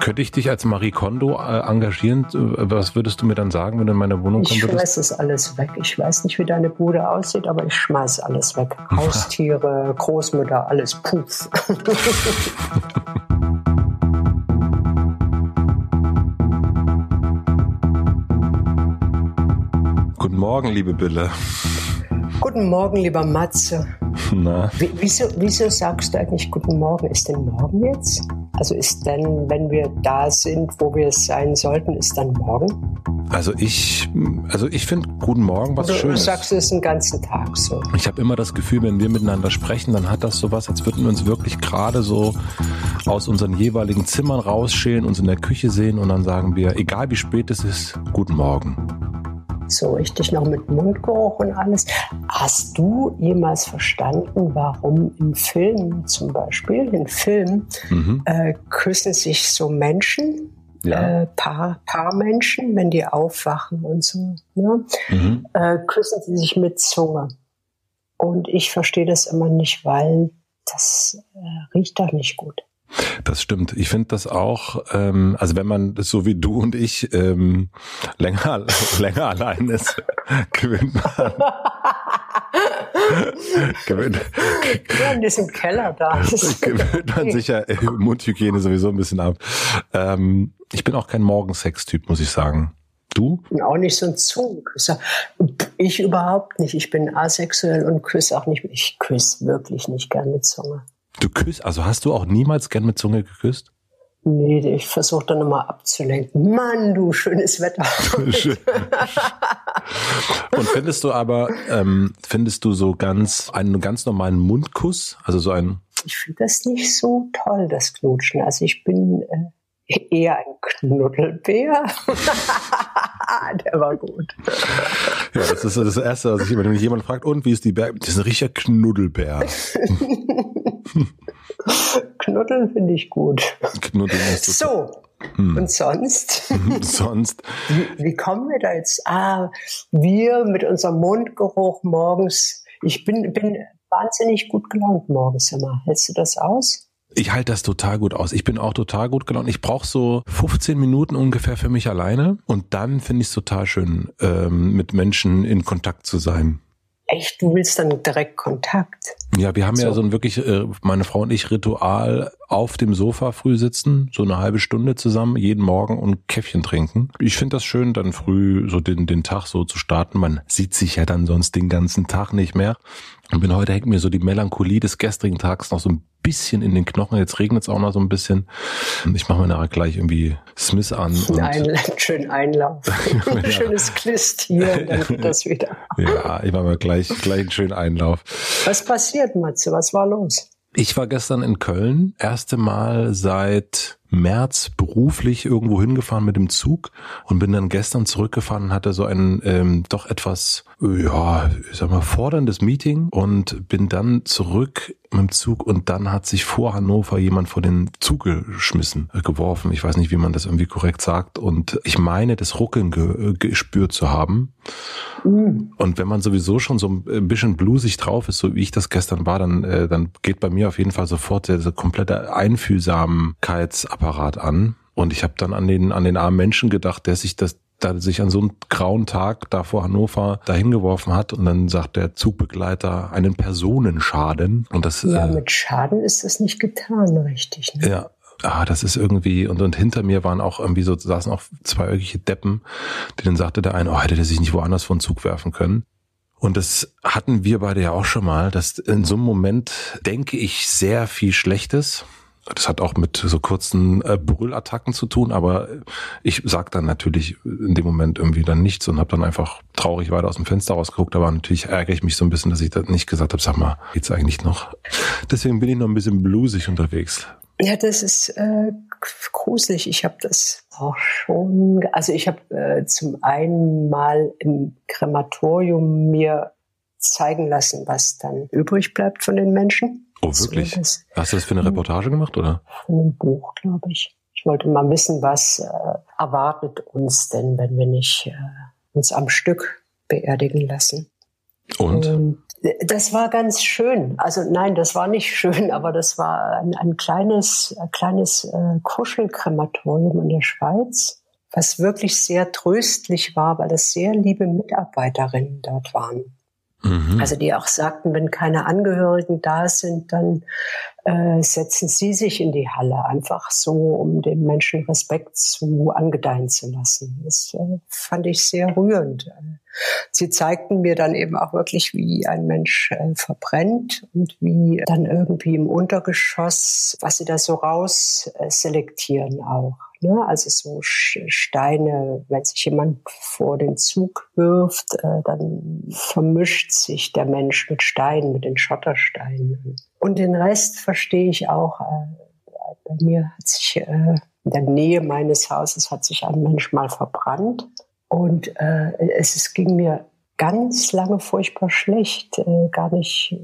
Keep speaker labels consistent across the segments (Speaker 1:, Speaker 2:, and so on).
Speaker 1: Könnte ich dich als Marie Kondo äh, engagieren? Was würdest du mir dann sagen, wenn du in meine Wohnung würdest?
Speaker 2: Ich schmeiß es alles weg. Ich weiß nicht, wie deine Bude aussieht, aber ich schmeiß alles weg. Haustiere, Großmutter, alles puff.
Speaker 1: Guten Morgen, liebe Bille.
Speaker 2: Guten Morgen, lieber Matze. Na? wieso, wieso sagst du eigentlich Guten Morgen? Ist denn morgen jetzt? Also ist dann, wenn wir da sind, wo wir es sein sollten, ist dann morgen?
Speaker 1: Also ich, also ich finde Guten Morgen was
Speaker 2: du,
Speaker 1: Schönes.
Speaker 2: Du sagst es den ganzen Tag so.
Speaker 1: Ich habe immer das Gefühl, wenn wir miteinander sprechen, dann hat das sowas, als würden wir uns wirklich gerade so aus unseren jeweiligen Zimmern rausschälen, uns in der Küche sehen und dann sagen wir, egal wie spät es ist, Guten Morgen
Speaker 2: so richtig noch mit Mundgeruch und alles. Hast du jemals verstanden, warum im Film zum Beispiel, in Filmen, mhm. äh, küssen sich so Menschen, ja. äh, paar, paar Menschen, wenn die aufwachen und so, ne? Mhm. Äh, küssen sie sich mit Zunge. Und ich verstehe das immer nicht, weil das äh, riecht doch nicht gut.
Speaker 1: Das stimmt. Ich finde das auch, ähm, also wenn man das so wie du und ich ähm, länger, länger allein ist, gewöhnt man.
Speaker 2: gewöhnt, ja, in diesem Keller da.
Speaker 1: gewöhnt man sich ja Mundhygiene sowieso ein bisschen ab. Ähm, ich bin auch kein Morgensex-Typ, muss ich sagen. Du?
Speaker 2: bin auch nicht so ein Zungenküsser. Ich überhaupt nicht. Ich bin asexuell und küsse auch nicht. Ich küsse wirklich nicht gerne Zunge.
Speaker 1: Du küsst, also hast du auch niemals gern mit Zunge geküsst?
Speaker 2: Nee, ich versuche dann immer abzulenken. Mann, du schönes Wetter.
Speaker 1: Und findest du aber, ähm, findest du so ganz einen ganz normalen Mundkuss, also so ein?
Speaker 2: Ich finde das nicht so toll, das Knutschen. Also ich bin äh, eher ein Knuddelbär. Der war gut.
Speaker 1: Ja, das ist das Erste, was ich immer, wenn mich jemand fragt, und wie ist die Bär? Das ist ein richtiger Knuddelbär.
Speaker 2: Knuddeln finde ich gut.
Speaker 1: Knuddeln ist
Speaker 2: so. Hm. Und sonst?
Speaker 1: sonst?
Speaker 2: Wie, wie, kommen wir da jetzt? Ah, wir mit unserem Mundgeruch morgens. Ich bin, bin wahnsinnig gut gelaunt morgens immer. Hältst du das aus?
Speaker 1: Ich halte das total gut aus. Ich bin auch total gut gelaunt. Ich brauche so 15 Minuten ungefähr für mich alleine und dann finde ich es total schön, ähm, mit Menschen in Kontakt zu sein.
Speaker 2: Echt, du willst dann direkt Kontakt?
Speaker 1: Ja, wir haben so. ja so ein wirklich, äh, meine Frau und ich, Ritual auf dem Sofa früh sitzen, so eine halbe Stunde zusammen, jeden Morgen und Käffchen trinken. Ich finde das schön, dann früh so den, den Tag so zu starten. Man sieht sich ja dann sonst den ganzen Tag nicht mehr. Und bin heute hängt mir so die Melancholie des gestrigen Tags noch so ein bisschen in den Knochen. Jetzt regnet es auch noch so ein bisschen. Ich mache mir nachher gleich irgendwie Smith an. Und
Speaker 2: Ein, schön Einlauf. ja. Schönes Klist hier, dann geht das wieder.
Speaker 1: ja, ich mache mir gleich, gleich einen schönen Einlauf.
Speaker 2: Was passiert, Matze? Was war los?
Speaker 1: Ich war gestern in Köln, erste Mal seit März beruflich irgendwo hingefahren mit dem Zug und bin dann gestern zurückgefahren und hatte so ein ähm, doch etwas, ja, ich sag mal, forderndes Meeting und bin dann zurück mit dem Zug und dann hat sich vor Hannover jemand vor den Zug geschmissen, äh, geworfen. Ich weiß nicht, wie man das irgendwie korrekt sagt. Und ich meine, das Ruckeln ge äh, gespürt zu haben. Mhm. Und wenn man sowieso schon so ein bisschen blusig drauf ist, so wie ich das gestern war, dann, äh, dann geht bei mir auf jeden Fall sofort diese komplette Einfühlsamkeits Apparat an. Und ich habe dann an den, an den armen Menschen gedacht, der sich das, da sich an so einem grauen Tag da vor Hannover dahin geworfen hat und dann sagt der Zugbegleiter einen Personenschaden und das
Speaker 2: ja äh, mit Schaden ist das nicht getan richtig
Speaker 1: ne? ja ah das ist irgendwie und und hinter mir waren auch irgendwie so saßen auch zwei irgendwelche Deppen denen sagte der eine oh hätte der sich nicht woanders vor den Zug werfen können und das hatten wir beide ja auch schon mal, dass in so einem Moment denke ich sehr viel Schlechtes das hat auch mit so kurzen äh, Brüllattacken zu tun, aber ich sag dann natürlich in dem Moment irgendwie dann nichts und habe dann einfach traurig weiter aus dem Fenster rausgeguckt. Aber natürlich ärgere ich mich so ein bisschen, dass ich das nicht gesagt habe, sag mal, geht's eigentlich noch? Deswegen bin ich noch ein bisschen blusig unterwegs.
Speaker 2: Ja, das ist äh, gruselig. Ich habe das auch schon, also ich habe äh, zum einen mal im Krematorium mir zeigen lassen, was dann übrig bleibt von den Menschen.
Speaker 1: Oh, wirklich? Das, Hast du das für eine Reportage gemacht, oder?
Speaker 2: Für ein Buch, glaube ich. Ich wollte mal wissen, was äh, erwartet uns denn, wenn wir nicht äh, uns am Stück beerdigen lassen.
Speaker 1: Und? Und
Speaker 2: Das war ganz schön. Also nein, das war nicht schön, aber das war ein, ein kleines, ein kleines äh, Kuschelkrematorium in der Schweiz, was wirklich sehr tröstlich war, weil es sehr liebe Mitarbeiterinnen dort waren. Mhm. Also die auch sagten, wenn keine Angehörigen da sind, dann äh, setzen sie sich in die Halle, einfach so, um den Menschen Respekt zu angedeihen zu lassen. Das äh, fand ich sehr rührend. Sie zeigten mir dann eben auch wirklich, wie ein Mensch äh, verbrennt und wie dann irgendwie im Untergeschoss, was sie da so raus äh, selektieren auch. Ne? Also so Steine, wenn sich jemand vor den Zug wirft, äh, dann vermischt sich der Mensch mit Steinen, mit den Schottersteinen. Und den Rest verstehe ich auch. Äh, bei mir hat sich äh, in der Nähe meines Hauses hat sich ein Mensch mal verbrannt und äh, es, es ging mir ganz lange furchtbar schlecht, äh, gar nicht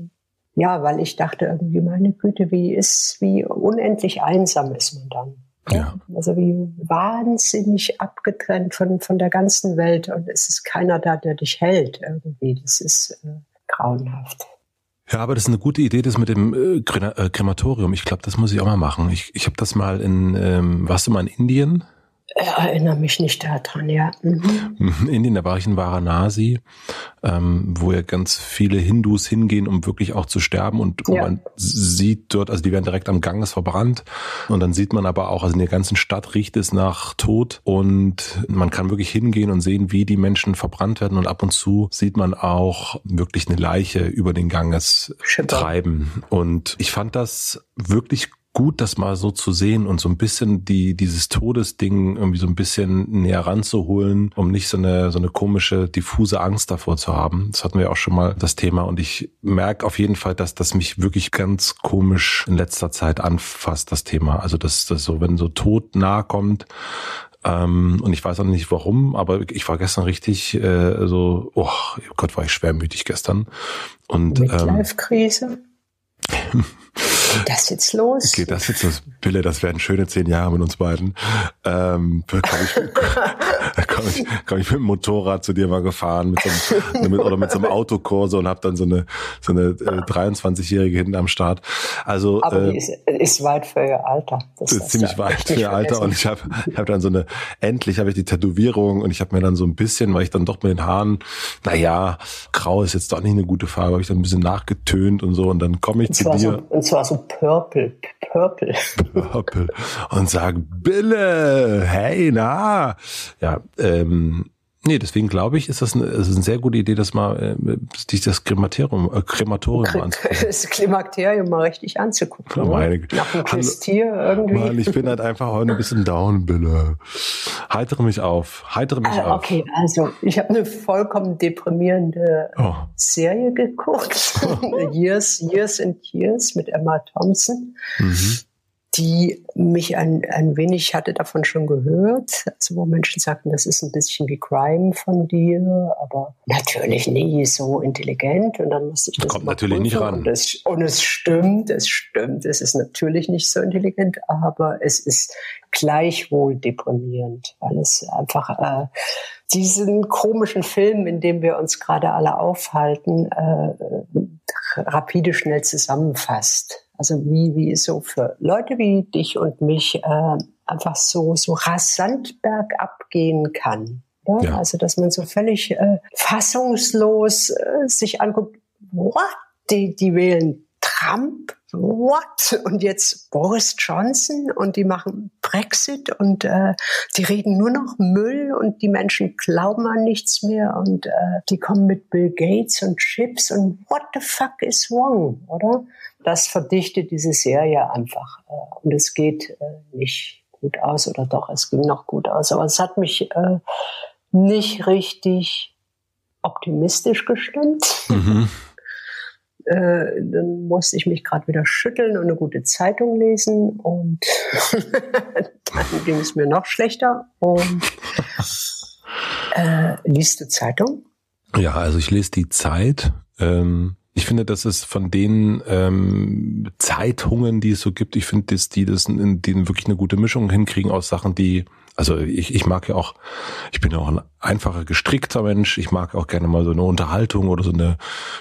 Speaker 2: ja, weil ich dachte irgendwie, meine Güte, wie ist, wie unendlich einsam ist man dann. Ja. Also wie wahnsinnig abgetrennt von, von der ganzen Welt und es ist keiner da, der dich hält irgendwie. Das ist äh, grauenhaft.
Speaker 1: Ja, aber das ist eine gute Idee, das mit dem äh, äh Krematorium. Ich glaube, das muss ich auch mal machen. Ich, ich habe das mal in, ähm, warst du mal in Indien?
Speaker 2: Erinnere mich nicht daran, ja. Mhm.
Speaker 1: In Indien, da war ich in Varanasi, ähm, wo ja ganz viele Hindus hingehen, um wirklich auch zu sterben. Und ja. man sieht dort, also die werden direkt am Ganges verbrannt. Und dann sieht man aber auch, also in der ganzen Stadt riecht es nach Tod. Und man kann wirklich hingehen und sehen, wie die Menschen verbrannt werden. Und ab und zu sieht man auch wirklich eine Leiche über den Ganges Schipper. treiben. Und ich fand das wirklich gut, das mal so zu sehen und so ein bisschen die, dieses Todesding irgendwie so ein bisschen näher ranzuholen, um nicht so eine, so eine komische, diffuse Angst davor zu haben. Das hatten wir auch schon mal das Thema und ich merke auf jeden Fall, dass das mich wirklich ganz komisch in letzter Zeit anfasst, das Thema. Also, dass das so, wenn so Tod nahe kommt, ähm, und ich weiß auch nicht warum, aber ich war gestern richtig äh, so, oh Gott, war ich schwermütig gestern. Und
Speaker 2: Midlife-Krise? Ähm, das jetzt los?
Speaker 1: Geht das jetzt los? Bille, das werden schöne zehn Jahre mit uns beiden. Ähm, komm ich, komm ich, komm ich mit dem Motorrad zu dir mal gefahren mit so einem, mit, oder mit so einem Autokurse und habe dann so eine so eine äh, 23-Jährige hinten am Start. Also
Speaker 2: Aber äh, ist, ist weit für ihr Alter.
Speaker 1: Das ist ziemlich weit für ihr Alter und ich habe ich hab dann so eine endlich habe ich die Tätowierung und ich habe mir dann so ein bisschen, weil ich dann doch mit den Haaren, naja, grau ist jetzt doch nicht eine gute Farbe, habe ich dann ein bisschen nachgetönt und so und dann komme ich und zu dir.
Speaker 2: So, und zwar so Purple, Purple.
Speaker 1: Purple. Und sag, Bille, hey, na. Ja, ähm, Nee, deswegen glaube ich, ist das eine, ist eine sehr gute Idee, dass mal äh, sich das Krematorium, äh, Krematorium
Speaker 2: K anzugucken. Das Klimakterium mal richtig anzugucken.
Speaker 1: Oh, meine
Speaker 2: Nach dem Christier irgendwie.
Speaker 1: Mann, ich bin halt einfach heute ein bisschen down, Bille. Heitere mich auf. Heitere mich äh,
Speaker 2: auf. Okay, also ich habe eine vollkommen deprimierende oh. Serie geguckt. years, Years and Years mit Emma Thompson. Mhm die mich ein, ein wenig hatte davon schon gehört, also wo Menschen sagten, das ist ein bisschen wie Crime von dir, aber natürlich nie so intelligent und dann musste ich das
Speaker 1: kommt natürlich nicht ran.
Speaker 2: Und es, und es stimmt, es stimmt, es ist natürlich nicht so intelligent, aber es ist gleichwohl deprimierend, weil es einfach äh, diesen komischen Film, in dem wir uns gerade alle aufhalten, äh, rapide schnell zusammenfasst. Also wie, wie es so für Leute wie dich und mich äh, einfach so, so rasant bergab gehen kann. Ja? Ja. Also dass man so völlig äh, fassungslos äh, sich anguckt, what? Die, die wählen Trump, what? Und jetzt Boris Johnson und die machen Brexit und äh, die reden nur noch Müll und die Menschen glauben an nichts mehr und äh, die kommen mit Bill Gates und Chips und what the fuck is wrong, oder? Das verdichtet diese Serie einfach äh, und es geht äh, nicht gut aus oder doch, es ging noch gut aus, aber es hat mich äh, nicht richtig optimistisch gestimmt. Mhm. Äh, dann musste ich mich gerade wieder schütteln und eine gute Zeitung lesen und dann ging es mir noch schlechter. Und äh, liest du Zeitung?
Speaker 1: Ja, also ich lese die Zeit. Ähm, ich finde, das ist von den ähm, Zeitungen, die es so gibt, ich finde, dass die das in denen wirklich eine gute Mischung hinkriegen aus Sachen, die Also ich, ich mag ja auch, ich bin ja auch ein einfacher gestrickter Mensch. Ich mag auch gerne mal so eine Unterhaltung oder so eine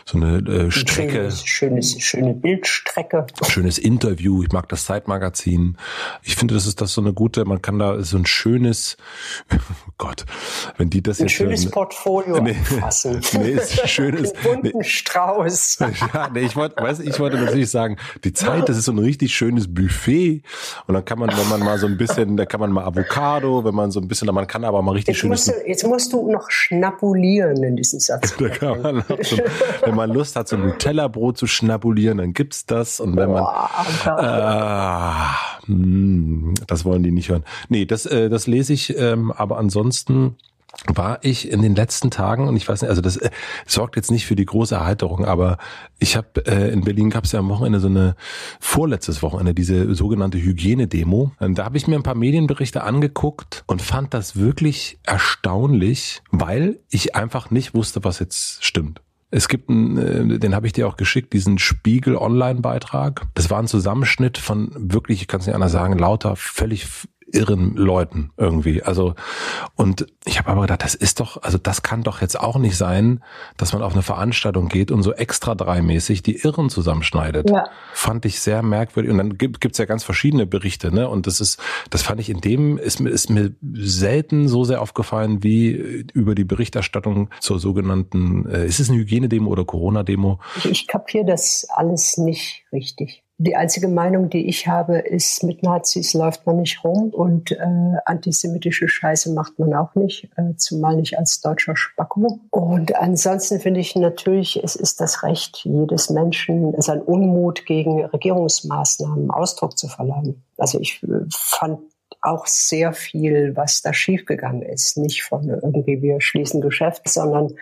Speaker 1: so eine äh, Strecke.
Speaker 2: Schönes, schönes, schöne Bildstrecke.
Speaker 1: Schönes Interview. Ich mag das Zeitmagazin. Ich finde, das ist das so eine gute. Man kann da so ein schönes, oh Gott, wenn die das
Speaker 2: ein
Speaker 1: jetzt
Speaker 2: schönes Portfolio nee,
Speaker 1: anfassen. Nee, ist schönes.
Speaker 2: Einen bunten nee, Strauß.
Speaker 1: Ja, nee, ich wollte, weiß, ich wollte natürlich sagen, die Zeit, das ist so ein richtig schönes Buffet. Und dann kann man, wenn man mal so ein bisschen, da kann man mal Avocado, wenn man so ein bisschen, man kann aber mal richtig
Speaker 2: jetzt
Speaker 1: schönes.
Speaker 2: Musst du, jetzt musst du noch schnabulieren in diesem Satz.
Speaker 1: da kann man so, wenn man Lust hat, so ein Nutella-Brot zu schnabulieren, dann gibt's das. Und wenn man, äh, mh, das wollen die nicht hören. Nee, das, äh, das lese ich, ähm, aber ansonsten war ich in den letzten Tagen und ich weiß nicht, also das äh, sorgt jetzt nicht für die große Erheiterung, aber ich habe äh, in Berlin gab es ja am Wochenende so eine vorletztes Wochenende diese sogenannte Hygienedemo. Da habe ich mir ein paar Medienberichte angeguckt und fand das wirklich erstaunlich, weil ich einfach nicht wusste, was jetzt stimmt. Es gibt einen, äh, den habe ich dir auch geschickt, diesen Spiegel Online-Beitrag. Das war ein Zusammenschnitt von wirklich, ich kann es nicht anders sagen, lauter völlig irren Leuten irgendwie. Also und ich habe aber gedacht, das ist doch, also das kann doch jetzt auch nicht sein, dass man auf eine Veranstaltung geht und so extra dreimäßig die Irren zusammenschneidet. Ja. Fand ich sehr merkwürdig. Und dann gibt es ja ganz verschiedene Berichte, ne? Und das ist, das fand ich in dem ist mir ist mir selten so sehr aufgefallen wie über die Berichterstattung zur sogenannten, äh, ist es eine Hygienedemo oder Corona-Demo?
Speaker 2: Ich, ich kapiere das alles nicht richtig. Die einzige Meinung, die ich habe, ist, mit Nazis läuft man nicht rum und äh, antisemitische Scheiße macht man auch nicht, äh, zumal nicht als deutscher Spacko. Und ansonsten finde ich natürlich, es ist das Recht jedes Menschen, sein Unmut gegen Regierungsmaßnahmen Ausdruck zu verleihen. Also ich äh, fand auch sehr viel, was da schiefgegangen ist. Nicht von irgendwie wir schließen Geschäft, sondern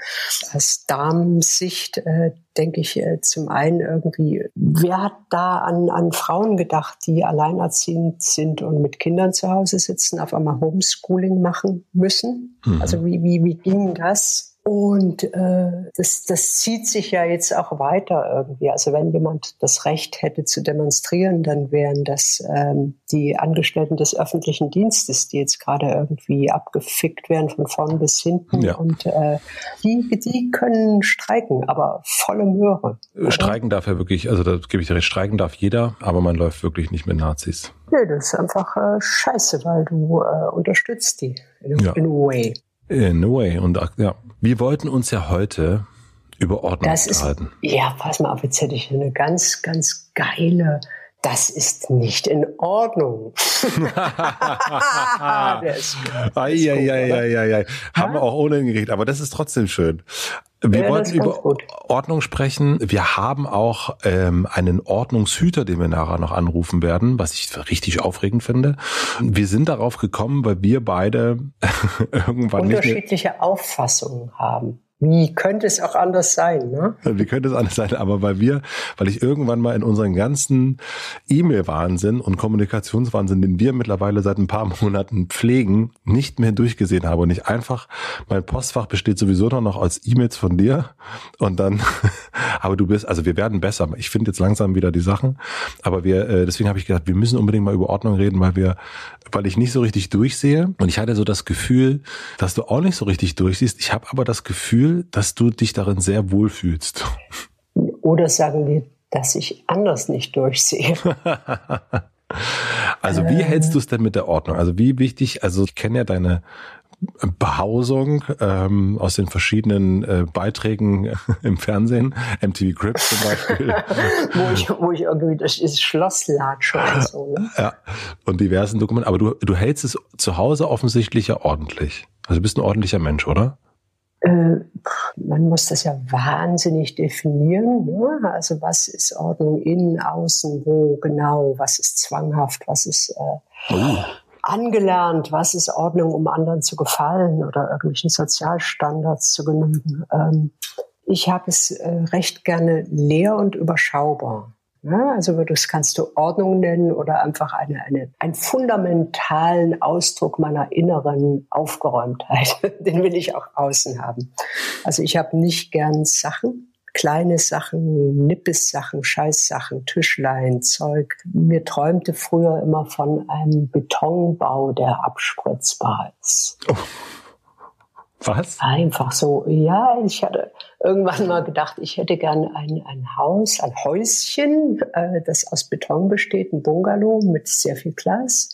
Speaker 2: aus Damensicht äh, denke ich äh, zum einen irgendwie, wer hat da an, an Frauen gedacht, die alleinerziehend sind und mit Kindern zu Hause sitzen, auf einmal Homeschooling machen müssen? Mhm. Also wie, wie, wie ging das? Und äh, das, das zieht sich ja jetzt auch weiter irgendwie. Also wenn jemand das Recht hätte zu demonstrieren, dann wären das ähm, die Angestellten des öffentlichen Dienstes, die jetzt gerade irgendwie abgefickt werden von vorn bis hinten. Ja. Und äh, die, die können streiken, aber volle Möhre.
Speaker 1: Streiken darf ja wirklich, also da gebe ich dir recht, streiken darf jeder, aber man läuft wirklich nicht mit Nazis.
Speaker 2: Nee, das ist einfach äh, scheiße, weil du äh, unterstützt die in, ja. in a way.
Speaker 1: In a way. Und ja, wir wollten uns ja heute über Ordnung das unterhalten.
Speaker 2: Ist, ja, pass mal auf, jetzt hätte ich eine ganz, ganz geile das ist nicht in Ordnung.
Speaker 1: Eieieiei. Haben wir auch ohne hingekriegt, aber das ist trotzdem schön. Wir ja, wollten über Ordnung sprechen. Wir haben auch ähm, einen Ordnungshüter, den wir nachher noch anrufen werden, was ich richtig aufregend finde. Wir sind darauf gekommen, weil wir beide irgendwann
Speaker 2: unterschiedliche Auffassungen haben. Wie könnte es auch anders sein, ne?
Speaker 1: Wie könnte es anders sein? Aber weil wir, weil ich irgendwann mal in unseren ganzen E-Mail-Wahnsinn und Kommunikationswahnsinn, den wir mittlerweile seit ein paar Monaten pflegen, nicht mehr durchgesehen habe und ich einfach, mein Postfach besteht sowieso noch aus E-Mails von dir und dann, aber du bist, also wir werden besser. Ich finde jetzt langsam wieder die Sachen, aber wir, äh, deswegen habe ich gedacht, wir müssen unbedingt mal über Ordnung reden, weil wir, weil ich nicht so richtig durchsehe und ich hatte so das Gefühl, dass du auch nicht so richtig durchsiehst. Ich habe aber das Gefühl, Gefühl, dass du dich darin sehr wohl fühlst.
Speaker 2: Oder sagen wir, dass ich anders nicht durchsehe.
Speaker 1: also wie hältst du es denn mit der Ordnung? Also wie wichtig, also ich kenne ja deine Behausung ähm, aus den verschiedenen äh, Beiträgen im Fernsehen, MTV Crips zum Beispiel.
Speaker 2: wo, ich, wo ich irgendwie das ist Schlosslatsche und so. Ne?
Speaker 1: Ja, und diversen Dokumenten. Aber du, du hältst es zu Hause offensichtlich ja ordentlich. Also du bist ein ordentlicher Mensch, oder?
Speaker 2: Äh, man muss das ja wahnsinnig definieren. Ne? Also was ist Ordnung innen, außen, wo genau, was ist zwanghaft, was ist äh, oh. angelernt, was ist Ordnung, um anderen zu gefallen oder irgendwelchen Sozialstandards zu genügen. Ähm, ich habe es äh, recht gerne leer und überschaubar. Ja, also das kannst du Ordnung nennen oder einfach eine, eine, einen fundamentalen Ausdruck meiner inneren Aufgeräumtheit. Den will ich auch außen haben. Also ich habe nicht gern Sachen. kleine Sachen, Nippes-Sachen, Scheißsachen, Tischlein, Zeug. Mir träumte früher immer von einem Betonbau, der abspritzbar ist. Oh.
Speaker 1: Was?
Speaker 2: Einfach so, ja, ich hatte irgendwann mal gedacht, ich hätte gern ein, ein Haus, ein Häuschen, äh, das aus Beton besteht, ein Bungalow mit sehr viel Glas.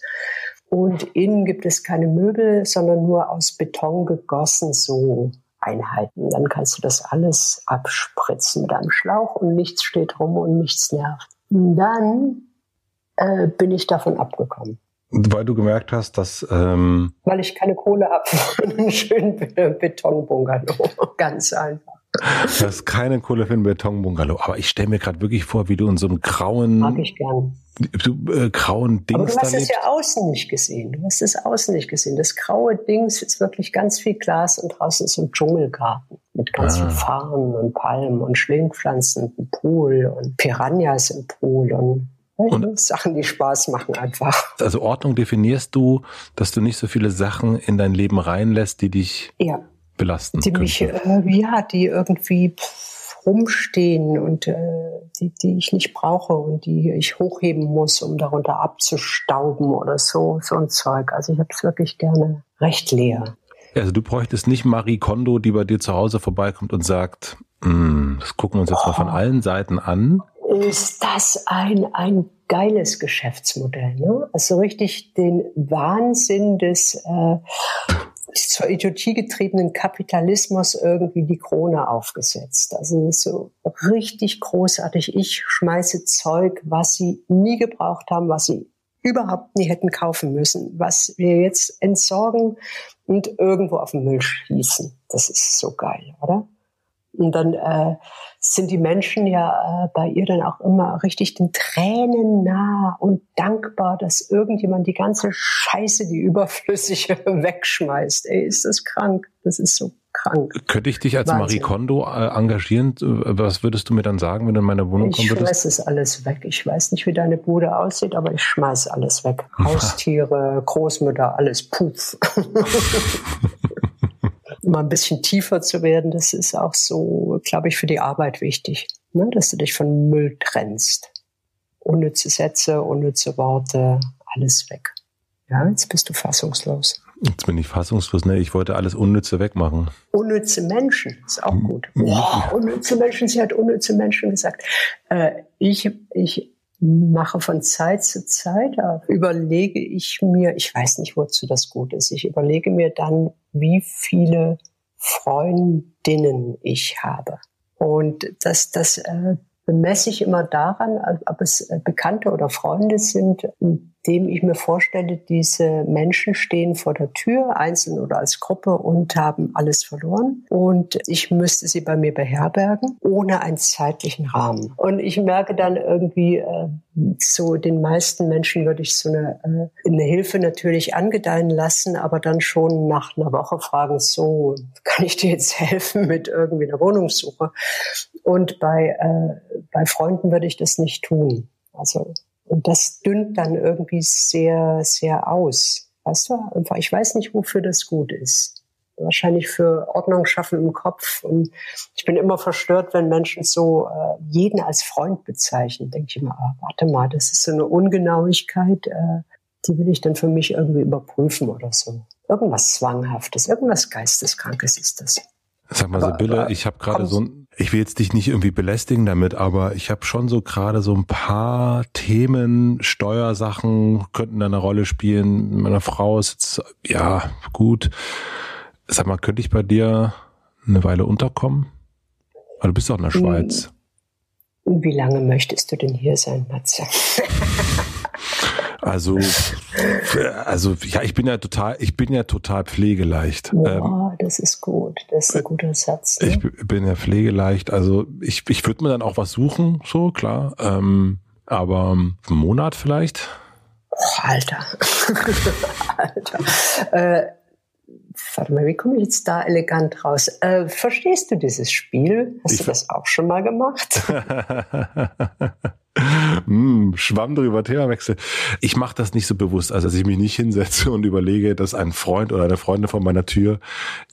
Speaker 2: Und innen gibt es keine Möbel, sondern nur aus Beton gegossen, so Einheiten. Dann kannst du das alles abspritzen mit einem Schlauch und nichts steht rum und nichts nervt. Und dann äh, bin ich davon abgekommen.
Speaker 1: Weil du gemerkt hast, dass... Ähm
Speaker 2: Weil ich keine Kohle habe für einen schönen Betonbungalow. Ganz einfach.
Speaker 1: Du hast keine Kohle für einen Betonbungalow. Aber ich stelle mir gerade wirklich vor, wie du in so einem grauen...
Speaker 2: Mag ich gern.
Speaker 1: Du, äh, grauen Dings
Speaker 2: Aber du hast es ja außen nicht gesehen. Du hast es außen nicht gesehen. Das graue Dings ist wirklich ganz viel Glas und draußen ist so ein Dschungelgarten mit ganz ah. viel Farnen und Palmen und Schlingpflanzen und Pool und Piranhas im Pool und und Sachen, die Spaß machen einfach.
Speaker 1: Also Ordnung definierst du, dass du nicht so viele Sachen in dein Leben reinlässt, die dich ja. belasten.
Speaker 2: Die mich, äh, ja, die irgendwie rumstehen und äh, die, die ich nicht brauche und die ich hochheben muss, um darunter abzustauben oder so, so ein Zeug. Also ich habe es wirklich gerne recht leer.
Speaker 1: Also du bräuchtest nicht Marie Kondo, die bei dir zu Hause vorbeikommt und sagt, hm, das gucken wir uns jetzt oh. mal von allen Seiten an
Speaker 2: ist das ein, ein geiles Geschäftsmodell. Ne? Also richtig den Wahnsinn des äh, zur Idiotie getriebenen Kapitalismus irgendwie die Krone aufgesetzt. Also so richtig großartig. Ich schmeiße Zeug, was sie nie gebraucht haben, was sie überhaupt nie hätten kaufen müssen, was wir jetzt entsorgen und irgendwo auf den Müll schießen. Das ist so geil, oder? Und dann äh, sind die Menschen ja äh, bei ihr dann auch immer richtig den Tränen nah und dankbar, dass irgendjemand die ganze Scheiße, die überflüssige, wegschmeißt. Ey, ist das krank? Das ist so krank.
Speaker 1: Könnte ich dich als Wahnsinn. Marie Kondo äh, engagieren? Was würdest du mir dann sagen, wenn du in meine Wohnung
Speaker 2: würdest? Ich schmeiß es alles weg. Ich weiß nicht, wie deine Bude aussieht, aber ich schmeiß alles weg. Haustiere, Großmütter, alles puff. mal ein bisschen tiefer zu werden, das ist auch so, glaube ich, für die Arbeit wichtig, ne? dass du dich von Müll trennst. Unnütze Sätze, unnütze Worte, alles weg. Ja, jetzt bist du fassungslos.
Speaker 1: Jetzt bin ich fassungslos, ne? Ich wollte alles Unnütze wegmachen.
Speaker 2: Unnütze Menschen, ist auch gut. Boah, unnütze Menschen, sie hat unnütze Menschen gesagt. Äh, ich, ich mache von Zeit zu Zeit, überlege ich mir, ich weiß nicht, wozu das gut ist, ich überlege mir dann, wie viele Freundinnen ich habe. Und das, das äh, bemesse ich immer daran, ob es äh, Bekannte oder Freunde sind, dem ich mir vorstelle, diese Menschen stehen vor der Tür, einzeln oder als Gruppe und haben alles verloren. Und ich müsste sie bei mir beherbergen, ohne einen zeitlichen Rahmen. Und ich merke dann irgendwie, äh, so den meisten Menschen würde ich so eine, äh, eine Hilfe natürlich angedeihen lassen, aber dann schon nach einer Woche fragen, so, kann ich dir jetzt helfen mit irgendwie einer Wohnungssuche? Und bei, äh, bei Freunden würde ich das nicht tun. Also und das dünnt dann irgendwie sehr, sehr aus. Weißt du? Einfach, ich weiß nicht, wofür das gut ist. Wahrscheinlich für Ordnung schaffen im Kopf. Und ich bin immer verstört, wenn Menschen so äh, jeden als Freund bezeichnen. Denke ich immer, ah, warte mal, das ist so eine Ungenauigkeit, äh, die will ich dann für mich irgendwie überprüfen oder so. Irgendwas Zwanghaftes, irgendwas Geisteskrankes ist das.
Speaker 1: Sag mal, Sibylle, ich habe gerade so ein, ich will jetzt dich nicht irgendwie belästigen damit, aber ich habe schon so gerade so ein paar Themen, Steuersachen könnten da eine Rolle spielen. Meine Frau ist jetzt, ja, gut. Sag mal, könnte ich bei dir eine Weile unterkommen? Weil du bist doch in der hm. Schweiz.
Speaker 2: Wie lange möchtest du denn hier sein, Matze?
Speaker 1: Also, also ja, ich bin ja total, ich bin ja total pflegeleicht.
Speaker 2: Ja, ähm, das ist gut. Das ist ein guter Satz.
Speaker 1: Ne? Ich bin ja pflegeleicht. Also ich, ich würde mir dann auch was suchen, so klar. Ähm, aber einen Monat vielleicht.
Speaker 2: Oh, Alter. Alter. Äh, warte mal, wie komme ich jetzt da elegant raus? Äh, verstehst du dieses Spiel? Hast ich du das auch schon mal gemacht?
Speaker 1: hm, Schwamm drüber, Themawechsel. Ich mache das nicht so bewusst, also dass ich mich nicht hinsetze und überlege, dass ein Freund oder eine Freundin vor meiner Tür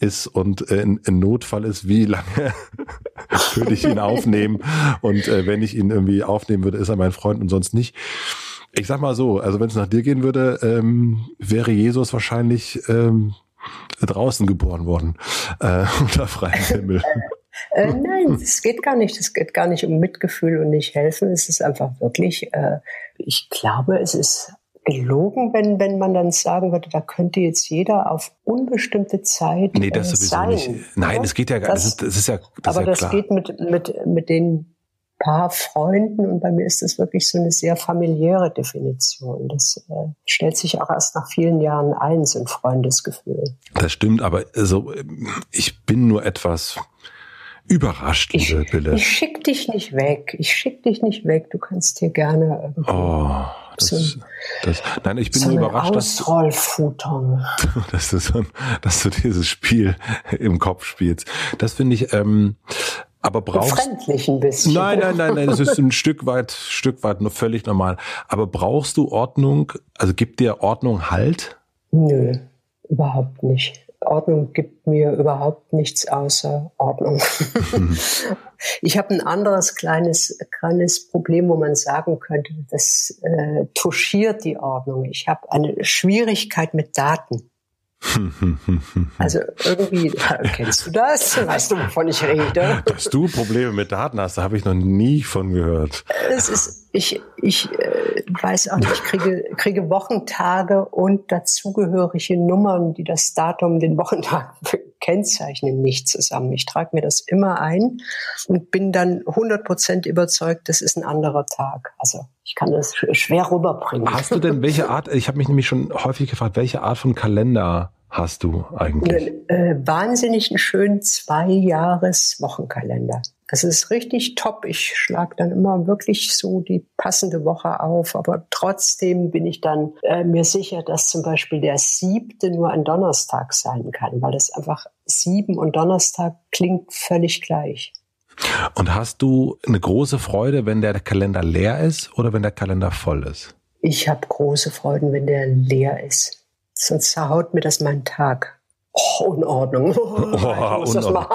Speaker 1: ist und äh, in, in Notfall ist, wie lange würde ich ihn aufnehmen und äh, wenn ich ihn irgendwie aufnehmen würde, ist er mein Freund und sonst nicht. Ich sag mal so, also wenn es nach dir gehen würde, ähm, wäre Jesus wahrscheinlich ähm, draußen geboren worden, äh, unter freiem Himmel.
Speaker 2: Äh, nein, es geht gar nicht. Es geht gar nicht um Mitgefühl und nicht helfen. Es ist einfach wirklich, äh, ich glaube, es ist gelogen, wenn, wenn man dann sagen würde, da könnte jetzt jeder auf unbestimmte Zeit
Speaker 1: Nee, das äh, sowieso sein, nicht. Nein, es geht ja gar nicht. Das, das, ist ja
Speaker 2: das
Speaker 1: Aber
Speaker 2: ist ja
Speaker 1: das
Speaker 2: geht mit, mit, mit den paar Freunden und bei mir ist das wirklich so eine sehr familiäre Definition. Das äh, stellt sich auch erst nach vielen Jahren ein, so ein Freundesgefühl.
Speaker 1: Das stimmt, aber also, ich bin nur etwas überrascht, liebe
Speaker 2: ich,
Speaker 1: Bille.
Speaker 2: Ich schick dich nicht weg. Ich schick dich nicht weg. Du kannst hier gerne irgendwie.
Speaker 1: Oh. Das, so, das, nein, ich bin
Speaker 2: so
Speaker 1: nur überrascht, dass, dass, du so, dass du dieses Spiel im Kopf spielst. Das finde ich, ähm, aber brauchst
Speaker 2: Befremdlich ein bisschen.
Speaker 1: Nein, nein, nein, nein, das ist ein Stück weit, Stück weit nur völlig normal. Aber brauchst du Ordnung? Also gibt dir Ordnung Halt?
Speaker 2: Nö, überhaupt nicht. Ordnung gibt mir überhaupt nichts außer Ordnung. ich habe ein anderes kleines, kleines Problem, wo man sagen könnte, das äh, touchiert die Ordnung. Ich habe eine Schwierigkeit mit Daten. Also irgendwie, kennst du das? Weißt du, wovon ich rede?
Speaker 1: Dass du Probleme mit Daten hast, da habe ich noch nie von gehört.
Speaker 2: Es ist, ich, ich äh, weiß auch nicht, ich kriege, kriege Wochentage und dazugehörige Nummern, die das Datum, den Wochentag kennzeichnen, nicht zusammen. Ich trage mir das immer ein und bin dann 100 Prozent überzeugt, das ist ein anderer Tag. Also ich kann das schwer rüberbringen.
Speaker 1: Hast du denn welche Art, ich habe mich nämlich schon häufig gefragt, welche Art von Kalender hast du eigentlich?
Speaker 2: Einen äh, wahnsinnig einen schönen Zwei-Jahres-Wochenkalender. Das ist richtig top. Ich schlage dann immer wirklich so die passende Woche auf. Aber trotzdem bin ich dann äh, mir sicher, dass zum Beispiel der siebte nur ein Donnerstag sein kann, weil das einfach sieben und Donnerstag klingt völlig gleich.
Speaker 1: Und hast du eine große Freude, wenn der Kalender leer ist oder wenn der Kalender voll ist?
Speaker 2: Ich habe große Freuden, wenn der leer ist sonst zerhaut mir das meinen Tag. Oh, Unordnung. Oh, Unordnung.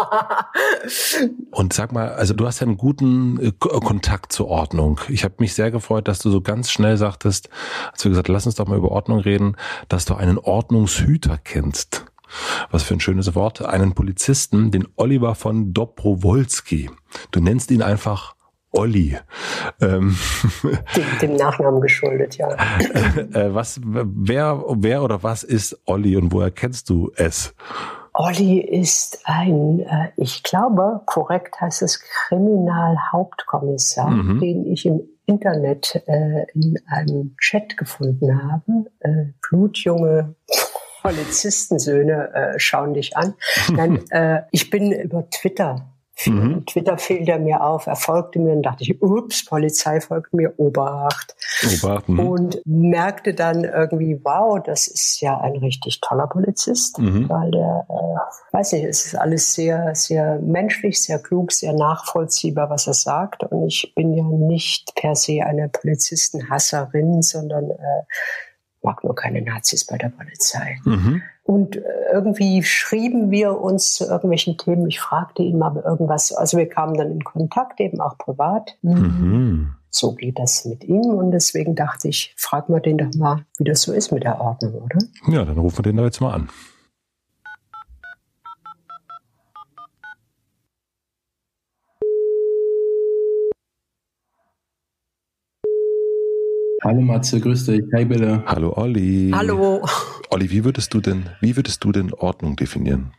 Speaker 1: Und sag mal, also du hast ja einen guten äh, Kontakt zur Ordnung. Ich habe mich sehr gefreut, dass du so ganz schnell sagtest, als wir gesagt, lass uns doch mal über Ordnung reden, dass du einen Ordnungshüter kennst. Was für ein schönes Wort. Einen Polizisten, den Oliver von Dobrowolski. Du nennst ihn einfach Olli.
Speaker 2: Ähm, dem, dem, Nachnamen geschuldet, ja.
Speaker 1: Äh, was, wer, wer oder was ist Olli und woher kennst du es?
Speaker 2: Olli ist ein, äh, ich glaube, korrekt heißt es Kriminalhauptkommissar, mhm. den ich im Internet äh, in einem Chat gefunden habe. Äh, blutjunge Polizistensöhne äh, schauen dich an. Nein, äh, ich bin über Twitter Mhm. Twitter fiel mir auf, er folgte mir und dachte ich, ups, Polizei folgt mir, Obacht. Obacht mhm. und merkte dann irgendwie, wow, das ist ja ein richtig toller Polizist, mhm. weil der, äh, weiß nicht, es ist alles sehr, sehr menschlich, sehr klug, sehr nachvollziehbar, was er sagt. Und ich bin ja nicht per se eine Polizistenhasserin, sondern äh, mag nur keine Nazis bei der Polizei. Mhm. Und äh, irgendwie schrieben wir uns zu irgendwelchen Themen. Ich fragte ihn mal irgendwas. Also wir kamen dann in Kontakt, eben auch privat. Mhm. So geht das mit ihm. Und deswegen dachte ich, frag mal den doch mal, wie das so ist mit der Ordnung, oder?
Speaker 1: Ja, dann rufen wir den da jetzt mal an.
Speaker 3: Hallo Matze, grüß dich. Hi Bille.
Speaker 1: Hallo Olli.
Speaker 2: Hallo.
Speaker 1: Olli, wie würdest du denn, wie würdest du denn Ordnung definieren?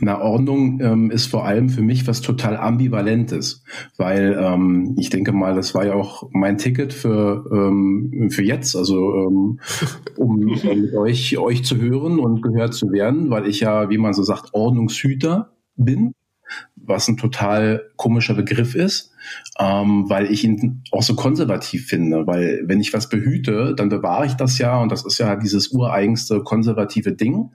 Speaker 3: Na, Ordnung ähm, ist vor allem für mich was total ambivalentes, weil ähm, ich denke mal, das war ja auch mein Ticket für ähm, für jetzt, also ähm, um mit euch euch zu hören und gehört zu werden, weil ich ja, wie man so sagt, Ordnungshüter bin was ein total komischer Begriff ist, ähm, weil ich ihn auch so konservativ finde. Weil wenn ich was behüte, dann bewahre ich das ja. Und das ist ja dieses ureigenste konservative Ding,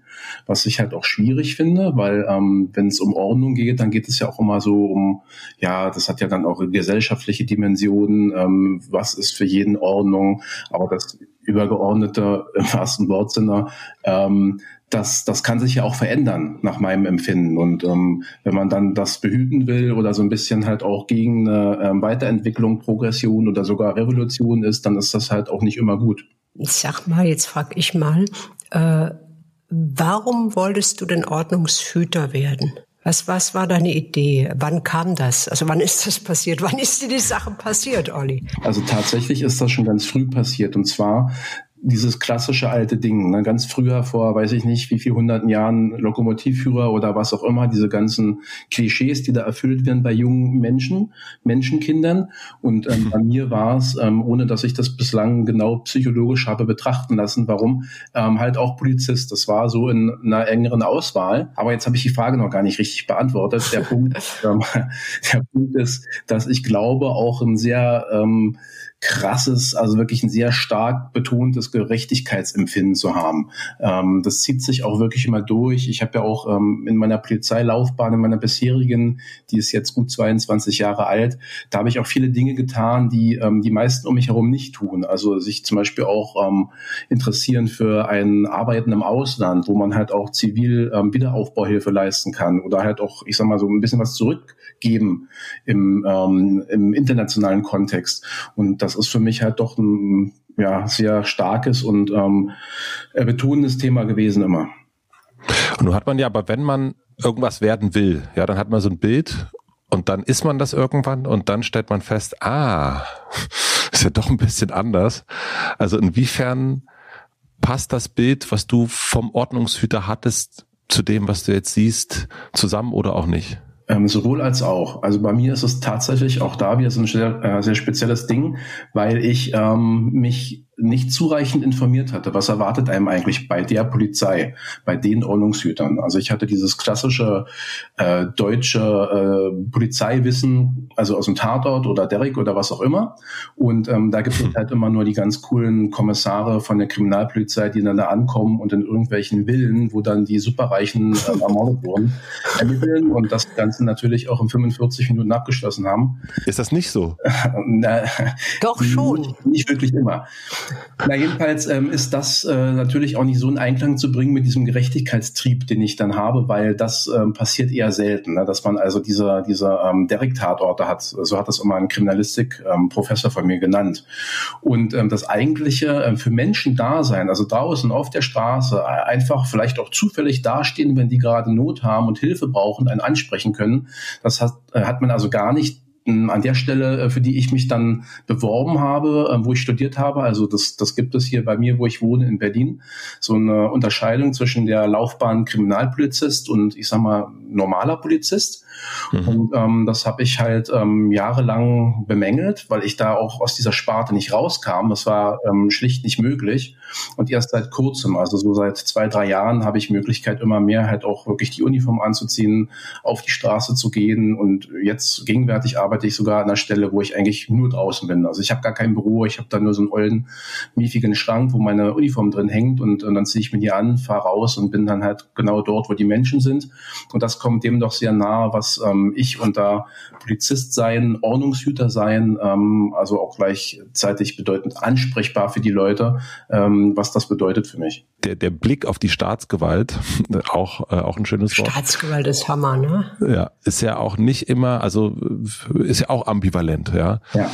Speaker 3: was ich halt auch schwierig finde, weil ähm, wenn es um Ordnung geht, dann geht es ja auch immer so um, ja, das hat ja dann auch gesellschaftliche Dimensionen, ähm, was ist für jeden Ordnung, aber das übergeordnete im wahrsten Wortsinne, ähm, das, das kann sich ja auch verändern nach meinem Empfinden. Und ähm, wenn man dann das behüten will oder so ein bisschen halt auch gegen eine ähm, Weiterentwicklung, Progression oder sogar Revolution ist, dann ist das halt auch nicht immer gut.
Speaker 2: Sag mal, jetzt frag ich mal, äh, warum wolltest du denn Ordnungshüter werden? Was, was war deine Idee? Wann kam das? Also wann ist das passiert? Wann ist dir die Sache passiert, Olli?
Speaker 3: Also tatsächlich ist das schon ganz früh passiert. Und zwar dieses klassische alte Ding. Ne? Ganz früher, vor weiß ich nicht wie viel hunderten Jahren, Lokomotivführer oder was auch immer, diese ganzen Klischees, die da erfüllt werden bei jungen Menschen, Menschenkindern. Und ähm, bei mir war es, ähm, ohne dass ich das bislang genau psychologisch habe betrachten lassen, warum, ähm, halt auch Polizist. Das war so in einer engeren Auswahl. Aber jetzt habe ich die Frage noch gar nicht richtig beantwortet. Der Punkt, ähm, der Punkt ist, dass ich glaube, auch ein sehr ähm, krasses, also wirklich ein sehr stark betontes Gerechtigkeitsempfinden zu haben. Ähm, das zieht sich auch wirklich immer durch. Ich habe ja auch ähm, in meiner Polizeilaufbahn, in meiner bisherigen, die ist jetzt gut 22 Jahre alt, da habe ich auch viele Dinge getan, die ähm, die meisten um mich herum nicht tun. Also sich zum Beispiel auch ähm, interessieren für ein Arbeiten im Ausland, wo man halt auch zivil ähm, Wiederaufbauhilfe leisten kann oder halt auch, ich sag mal so ein bisschen was zurückgeben im, ähm, im internationalen Kontext. Und das ist für mich halt doch ein ja, sehr starkes und ähm, betonendes Thema gewesen immer.
Speaker 1: Und nun hat man ja, aber wenn man irgendwas werden will, ja, dann hat man so ein Bild und dann ist man das irgendwann und dann stellt man fest, ah, ist ja doch ein bisschen anders. Also inwiefern passt das Bild, was du vom Ordnungshüter hattest, zu dem, was du jetzt siehst, zusammen oder auch nicht?
Speaker 3: Ähm, sowohl als auch. Also bei mir ist es tatsächlich auch da wieder so ein sehr, äh, sehr spezielles Ding, weil ich ähm, mich nicht zureichend informiert hatte, was erwartet einem eigentlich bei der Polizei, bei den Ordnungshütern. Also ich hatte dieses klassische äh, deutsche äh, Polizeiwissen, also aus dem Tatort oder Derrick oder was auch immer. Und ähm, da gibt es halt immer nur die ganz coolen Kommissare von der Kriminalpolizei, die dann da ankommen und in irgendwelchen Villen, wo dann die Superreichen äh, ermordet wurden, ermitteln und das Ganze natürlich auch in 45 Minuten abgeschlossen haben.
Speaker 1: Ist das nicht so?
Speaker 2: Na, Doch schon.
Speaker 3: Nicht, nicht wirklich immer. Na, jedenfalls ähm, ist das äh, natürlich auch nicht so in Einklang zu bringen mit diesem Gerechtigkeitstrieb, den ich dann habe, weil das ähm, passiert eher selten, ne? dass man also diese, diese ähm, Derek-Tatorte hat. So hat das immer ein Kriminalistik-Professor ähm, von mir genannt. Und ähm, das eigentliche äh, für Menschen da sein, also draußen auf der Straße, äh, einfach vielleicht auch zufällig dastehen, wenn die gerade Not haben und Hilfe brauchen, einen ansprechen können, das hat, äh, hat man also gar nicht an der Stelle, äh, für die ich mich dann beworben habe, äh, wo ich studiert habe, also das, das gibt es hier bei mir, wo ich wohne in Berlin, so eine Unterscheidung zwischen der Laufbahn Kriminalpolizist und ich sag mal normaler Polizist. Mhm. Und ähm, das habe ich halt ähm, jahrelang bemängelt, weil ich da auch aus dieser Sparte nicht rauskam. Das war ähm, schlicht nicht möglich. Und erst seit kurzem, also so seit zwei, drei Jahren, habe ich Möglichkeit, immer mehr halt auch wirklich die Uniform anzuziehen, auf die Straße zu gehen. Und jetzt gegenwärtig arbeite ich sogar an einer Stelle, wo ich eigentlich nur draußen bin. Also ich habe gar kein Büro, ich habe da nur so einen ollen, miefigen Schrank, wo meine Uniform drin hängt und, und dann ziehe ich mir die an, fahre raus und bin dann halt genau dort, wo die Menschen sind. Und das kommt dem doch sehr nahe, was ähm, ich unter Polizist sein, Ordnungshüter sein, ähm, also auch gleichzeitig bedeutend ansprechbar für die Leute, ähm, was das bedeutet für mich.
Speaker 1: Der, der Blick auf die Staatsgewalt, auch, äh, auch ein schönes Wort.
Speaker 2: Staatsgewalt ist Hammer, ne?
Speaker 1: Ja, ist ja auch nicht immer, also ist ja auch ambivalent, ja. ja.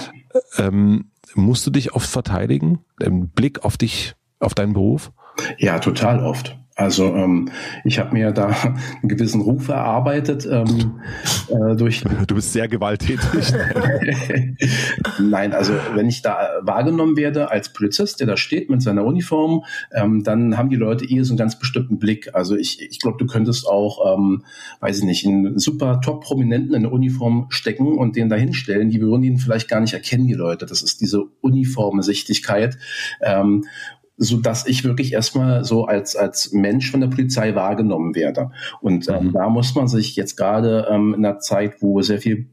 Speaker 1: Ähm, musst du dich oft verteidigen? Im Blick auf dich, auf deinen Beruf?
Speaker 3: Ja, total oft. Also ähm, ich habe mir da einen gewissen Ruf erarbeitet ähm,
Speaker 1: äh, durch. Du bist sehr gewalttätig.
Speaker 3: Nein, also wenn ich da wahrgenommen werde als Polizist, der da steht mit seiner Uniform, ähm, dann haben die Leute eher so einen ganz bestimmten Blick. Also ich, ich glaube, du könntest auch, ähm, weiß ich nicht, einen super Top-Prominenten in eine Uniform stecken und den da hinstellen. Die würden ihn vielleicht gar nicht erkennen, die Leute. Das ist diese Uniformsichtigkeit. Ähm, so dass ich wirklich erstmal so als als Mensch von der Polizei wahrgenommen werde. Und ähm, mhm. da muss man sich jetzt gerade ähm, in einer Zeit, wo sehr viel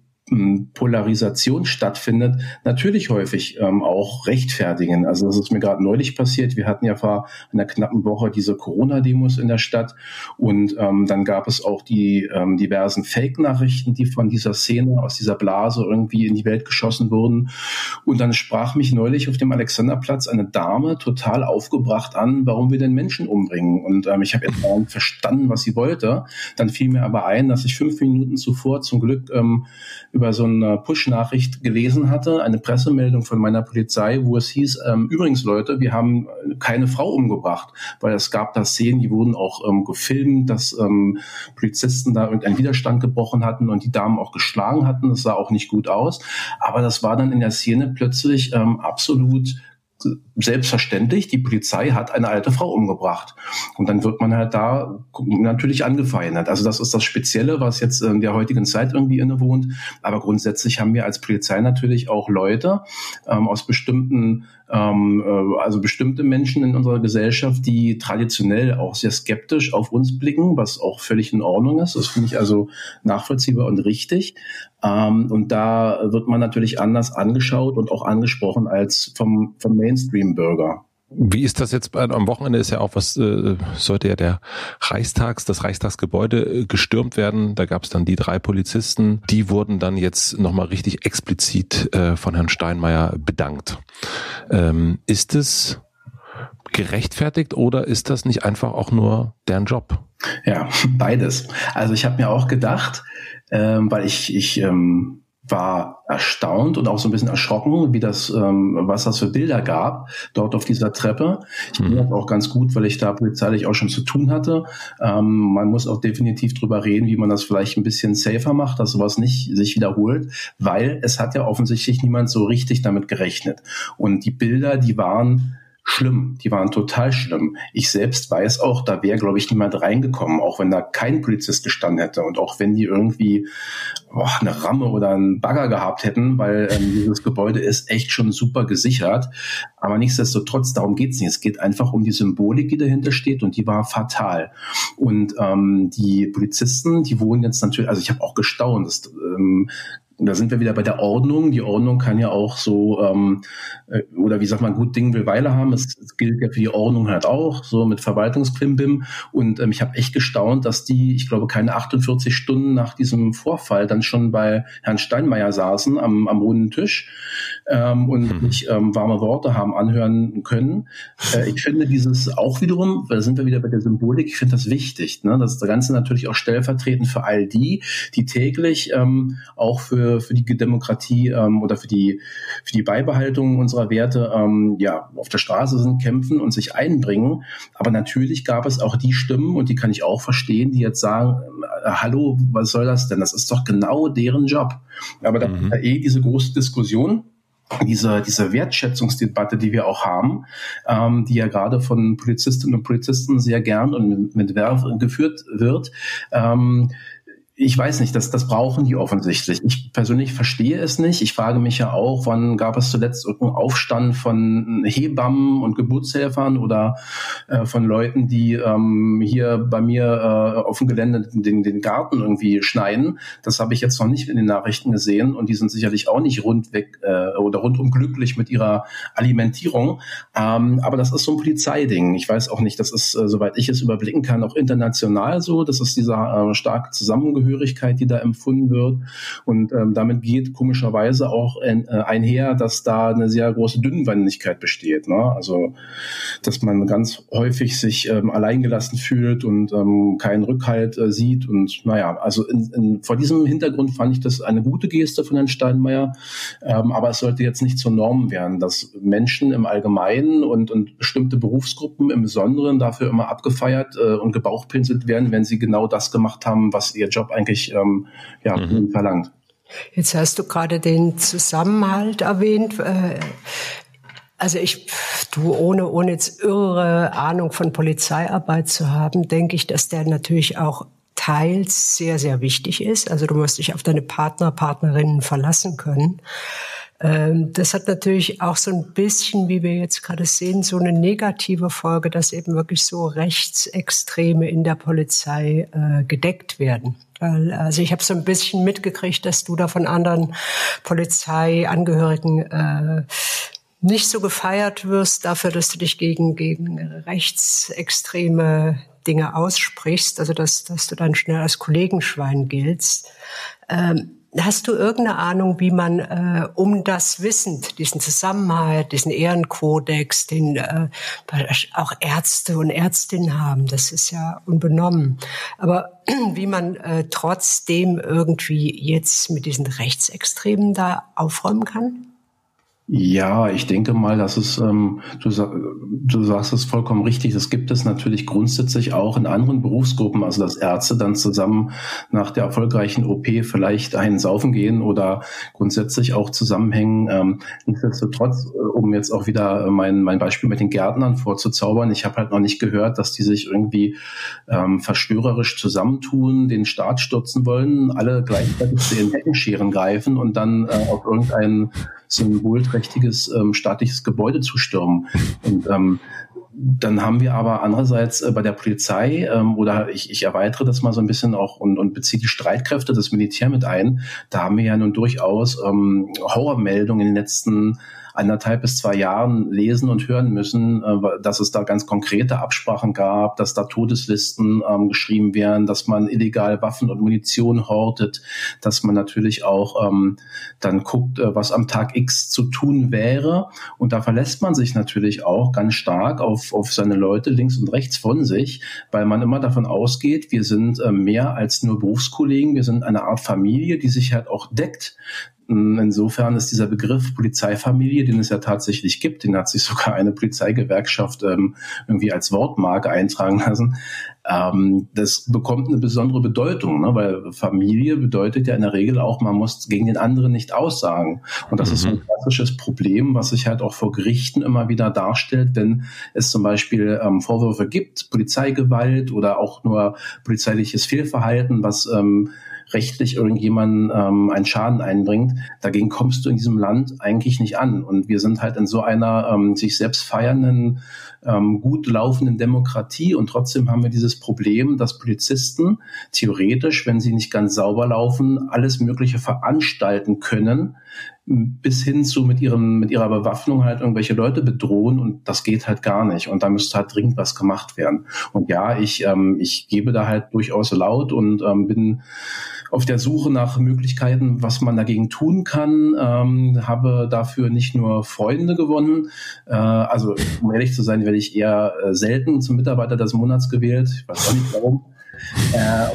Speaker 3: Polarisation stattfindet, natürlich häufig ähm, auch rechtfertigen. Also das ist mir gerade neulich passiert. Wir hatten ja vor einer knappen Woche diese Corona-Demos in der Stadt und ähm, dann gab es auch die ähm, diversen Fake-Nachrichten, die von dieser Szene aus dieser Blase irgendwie in die Welt geschossen wurden. Und dann sprach mich neulich auf dem Alexanderplatz eine Dame total aufgebracht an, warum wir den Menschen umbringen. Und ähm, ich habe jetzt verstanden, was sie wollte. Dann fiel mir aber ein, dass ich fünf Minuten zuvor zum Glück ähm, über so eine Push-Nachricht gelesen hatte, eine Pressemeldung von meiner Polizei, wo es hieß, ähm, übrigens Leute, wir haben keine Frau umgebracht, weil es gab da Szenen, die wurden auch ähm, gefilmt, dass ähm, Polizisten da irgendeinen Widerstand gebrochen hatten und die Damen auch geschlagen hatten. Das sah auch nicht gut aus. Aber das war dann in der Szene plötzlich ähm, absolut selbstverständlich, die Polizei hat eine alte Frau umgebracht. Und dann wird man halt da natürlich angefeindet. Also das ist das Spezielle, was jetzt in der heutigen Zeit irgendwie innewohnt. Aber grundsätzlich haben wir als Polizei natürlich auch Leute ähm, aus bestimmten ähm, äh, also bestimmte Menschen in unserer Gesellschaft, die traditionell auch sehr skeptisch auf uns blicken, was auch völlig in Ordnung ist. Das finde ich also nachvollziehbar und richtig. Ähm, und da wird man natürlich anders angeschaut und auch angesprochen als vom, vom Mainstream-Bürger.
Speaker 1: Wie ist das jetzt? Am Wochenende ist ja auch was, äh, sollte ja der Reichstags, das Reichstagsgebäude äh, gestürmt werden. Da gab es dann die drei Polizisten. Die wurden dann jetzt nochmal richtig explizit äh, von Herrn Steinmeier bedankt. Ähm, ist es gerechtfertigt oder ist das nicht einfach auch nur deren Job?
Speaker 3: Ja, beides. Also ich habe mir auch gedacht, ähm, weil ich, ich ähm, war erstaunt und auch so ein bisschen erschrocken, wie das, ähm, was das für Bilder gab dort auf dieser Treppe. Ich bin mhm. auch ganz gut, weil ich da polizeilich auch schon zu tun hatte. Ähm, man muss auch definitiv drüber reden, wie man das vielleicht ein bisschen safer macht, dass sowas nicht sich wiederholt, weil es hat ja offensichtlich niemand so richtig damit gerechnet. Und die Bilder, die waren schlimm. Die waren total schlimm. Ich selbst weiß auch, da wäre, glaube ich, niemand reingekommen, auch wenn da kein Polizist gestanden hätte und auch wenn die irgendwie boah, eine Ramme oder einen Bagger gehabt hätten, weil ähm, dieses Gebäude ist echt schon super gesichert. Aber nichtsdestotrotz, darum geht's nicht. Es geht einfach um die Symbolik, die dahinter steht und die war fatal. Und ähm, die Polizisten, die wohnen jetzt natürlich, also ich habe auch gestaunt, dass ähm, und da sind wir wieder bei der Ordnung. Die Ordnung kann ja auch so, ähm, äh, oder wie sagt man, gut Ding will Weile haben. Es, es gilt ja für die Ordnung halt auch, so mit Verwaltungsklimbim. Und ähm, ich habe echt gestaunt, dass die, ich glaube, keine 48 Stunden nach diesem Vorfall dann schon bei Herrn Steinmeier saßen am, am runden Tisch ähm, und hm. sich ähm, warme Worte haben anhören können. Äh, ich finde dieses auch wiederum, da sind wir wieder bei der Symbolik, ich finde das wichtig. Ne? Das Ganze natürlich auch stellvertretend für all die, die täglich ähm, auch für für, die Demokratie ähm, oder für die, für die Beibehaltung unserer Werte ähm, ja, auf der Straße sind, kämpfen und sich einbringen. Aber natürlich gab es auch die Stimmen, und die kann ich auch verstehen, die jetzt sagen, äh, hallo, was soll das denn? Das ist doch genau deren Job. Aber da mhm. eh diese große Diskussion diese, diese Wertschätzungsdebatte, die wir auch haben, ähm, die ja gerade von Polizistinnen und Polizisten sehr gern und mit Werf geführt wird, ähm, ich weiß nicht, das, das brauchen die offensichtlich. Ich persönlich verstehe es nicht. Ich frage mich ja auch, wann gab es zuletzt irgendeinen Aufstand von Hebammen und Geburtshelfern oder äh, von Leuten, die ähm, hier bei mir äh, auf dem Gelände den, den Garten irgendwie schneiden. Das habe ich jetzt noch nicht in den Nachrichten gesehen und die sind sicherlich auch nicht rundweg äh, oder rundum glücklich mit ihrer Alimentierung. Ähm, aber das ist so ein Polizeiding. Ich weiß auch nicht, das ist, äh, soweit ich es überblicken kann, auch international so. Das ist dieser äh, starke Zusammengehörigkeit Zugehörigkeit, die da empfunden wird. Und ähm, damit geht komischerweise auch ein, äh, einher, dass da eine sehr große Dünnwandigkeit besteht. Ne? Also, dass man ganz häufig sich ähm, alleingelassen fühlt und ähm, keinen Rückhalt äh, sieht. Und naja, also in, in, vor diesem Hintergrund fand ich das eine gute Geste von Herrn Steinmeier. Ähm, aber es sollte jetzt nicht zur Norm werden, dass Menschen im Allgemeinen und, und bestimmte Berufsgruppen im Besonderen dafür immer abgefeiert äh, und gebauchpinselt werden, wenn sie genau das gemacht haben, was ihr Job eigentlich ähm, ja, mhm. verlangt.
Speaker 2: Jetzt hast du gerade den Zusammenhalt erwähnt. Äh, also ich, du ohne, ohne jetzt irre Ahnung von Polizeiarbeit zu haben, denke ich, dass der natürlich auch teils sehr, sehr wichtig ist. Also du musst dich auf deine Partner, Partnerinnen verlassen können. Ähm, das hat natürlich auch so ein bisschen, wie wir jetzt gerade sehen, so eine negative Folge, dass eben wirklich so Rechtsextreme in der Polizei äh, gedeckt werden. Also ich habe so ein bisschen mitgekriegt, dass du da von anderen Polizeiangehörigen äh, nicht so gefeiert wirst dafür, dass du dich gegen, gegen rechtsextreme Dinge aussprichst, also dass, dass du dann schnell als Kollegenschwein giltst. Ähm, Hast du irgendeine Ahnung, wie man äh, um das wissend, diesen Zusammenhalt, diesen Ehrenkodex, den äh, auch Ärzte und Ärztinnen haben, das ist ja unbenommen. Aber wie man äh, trotzdem irgendwie jetzt mit diesen Rechtsextremen da aufräumen kann?
Speaker 3: Ja, ich denke mal, dass es, ähm, du, du sagst es vollkommen richtig, das gibt es natürlich grundsätzlich auch in anderen Berufsgruppen, also dass Ärzte dann zusammen nach der erfolgreichen OP vielleicht einen saufen gehen oder grundsätzlich auch zusammenhängen. Ähm, nichtsdestotrotz, äh, um jetzt auch wieder mein, mein Beispiel mit den Gärtnern vorzuzaubern, ich habe halt noch nicht gehört, dass die sich irgendwie ähm, verschwörerisch zusammentun, den Staat stürzen wollen, alle gleichzeitig zu den Heckenscheren greifen und dann äh, auf irgendeinen symbolträchtiges ähm, staatliches Gebäude zu stürmen. Und ähm, dann haben wir aber andererseits äh, bei der Polizei ähm, oder ich, ich erweitere das mal so ein bisschen auch und, und beziehe die Streitkräfte, das Militär mit ein. Da haben wir ja nun durchaus ähm, Horrormeldungen in den letzten anderthalb bis zwei Jahren lesen und hören müssen, äh, dass es da ganz konkrete Absprachen gab, dass da Todeslisten ähm, geschrieben werden, dass man illegal Waffen und Munition hortet, dass man natürlich auch ähm, dann guckt, äh, was am Tag X zu tun wäre. Und da verlässt man sich natürlich auch ganz stark auf, auf seine Leute links und rechts von sich, weil man immer davon ausgeht, wir sind äh, mehr als nur Berufskollegen, wir sind eine Art Familie, die sich halt auch deckt Insofern ist dieser Begriff Polizeifamilie, den es ja tatsächlich gibt, den hat sich sogar eine Polizeigewerkschaft ähm, irgendwie als Wortmarke eintragen lassen. Ähm, das bekommt eine besondere Bedeutung, ne? weil Familie bedeutet ja in der Regel auch, man muss gegen den anderen nicht aussagen. Und das mhm. ist so ein klassisches Problem, was sich halt auch vor Gerichten immer wieder darstellt, wenn es zum Beispiel ähm, Vorwürfe gibt, Polizeigewalt oder auch nur polizeiliches Fehlverhalten, was ähm, rechtlich irgendjemanden ähm, einen Schaden einbringt, dagegen kommst du in diesem Land eigentlich nicht an. Und wir sind halt in so einer ähm, sich selbst feiernden, ähm, gut laufenden Demokratie und trotzdem haben wir dieses Problem, dass Polizisten theoretisch, wenn sie nicht ganz sauber laufen, alles Mögliche veranstalten können, bis hin zu mit ihrem, mit ihrer Bewaffnung halt irgendwelche Leute bedrohen und das geht halt gar nicht. Und da müsste halt dringend was gemacht werden. Und ja, ich, ähm, ich gebe da halt durchaus laut und ähm, bin auf der Suche nach Möglichkeiten, was man dagegen tun kann. Ähm, habe dafür nicht nur Freunde gewonnen. Äh, also um ehrlich zu sein, werde ich eher äh, selten zum Mitarbeiter des Monats gewählt. Ich weiß auch nicht warum. Äh,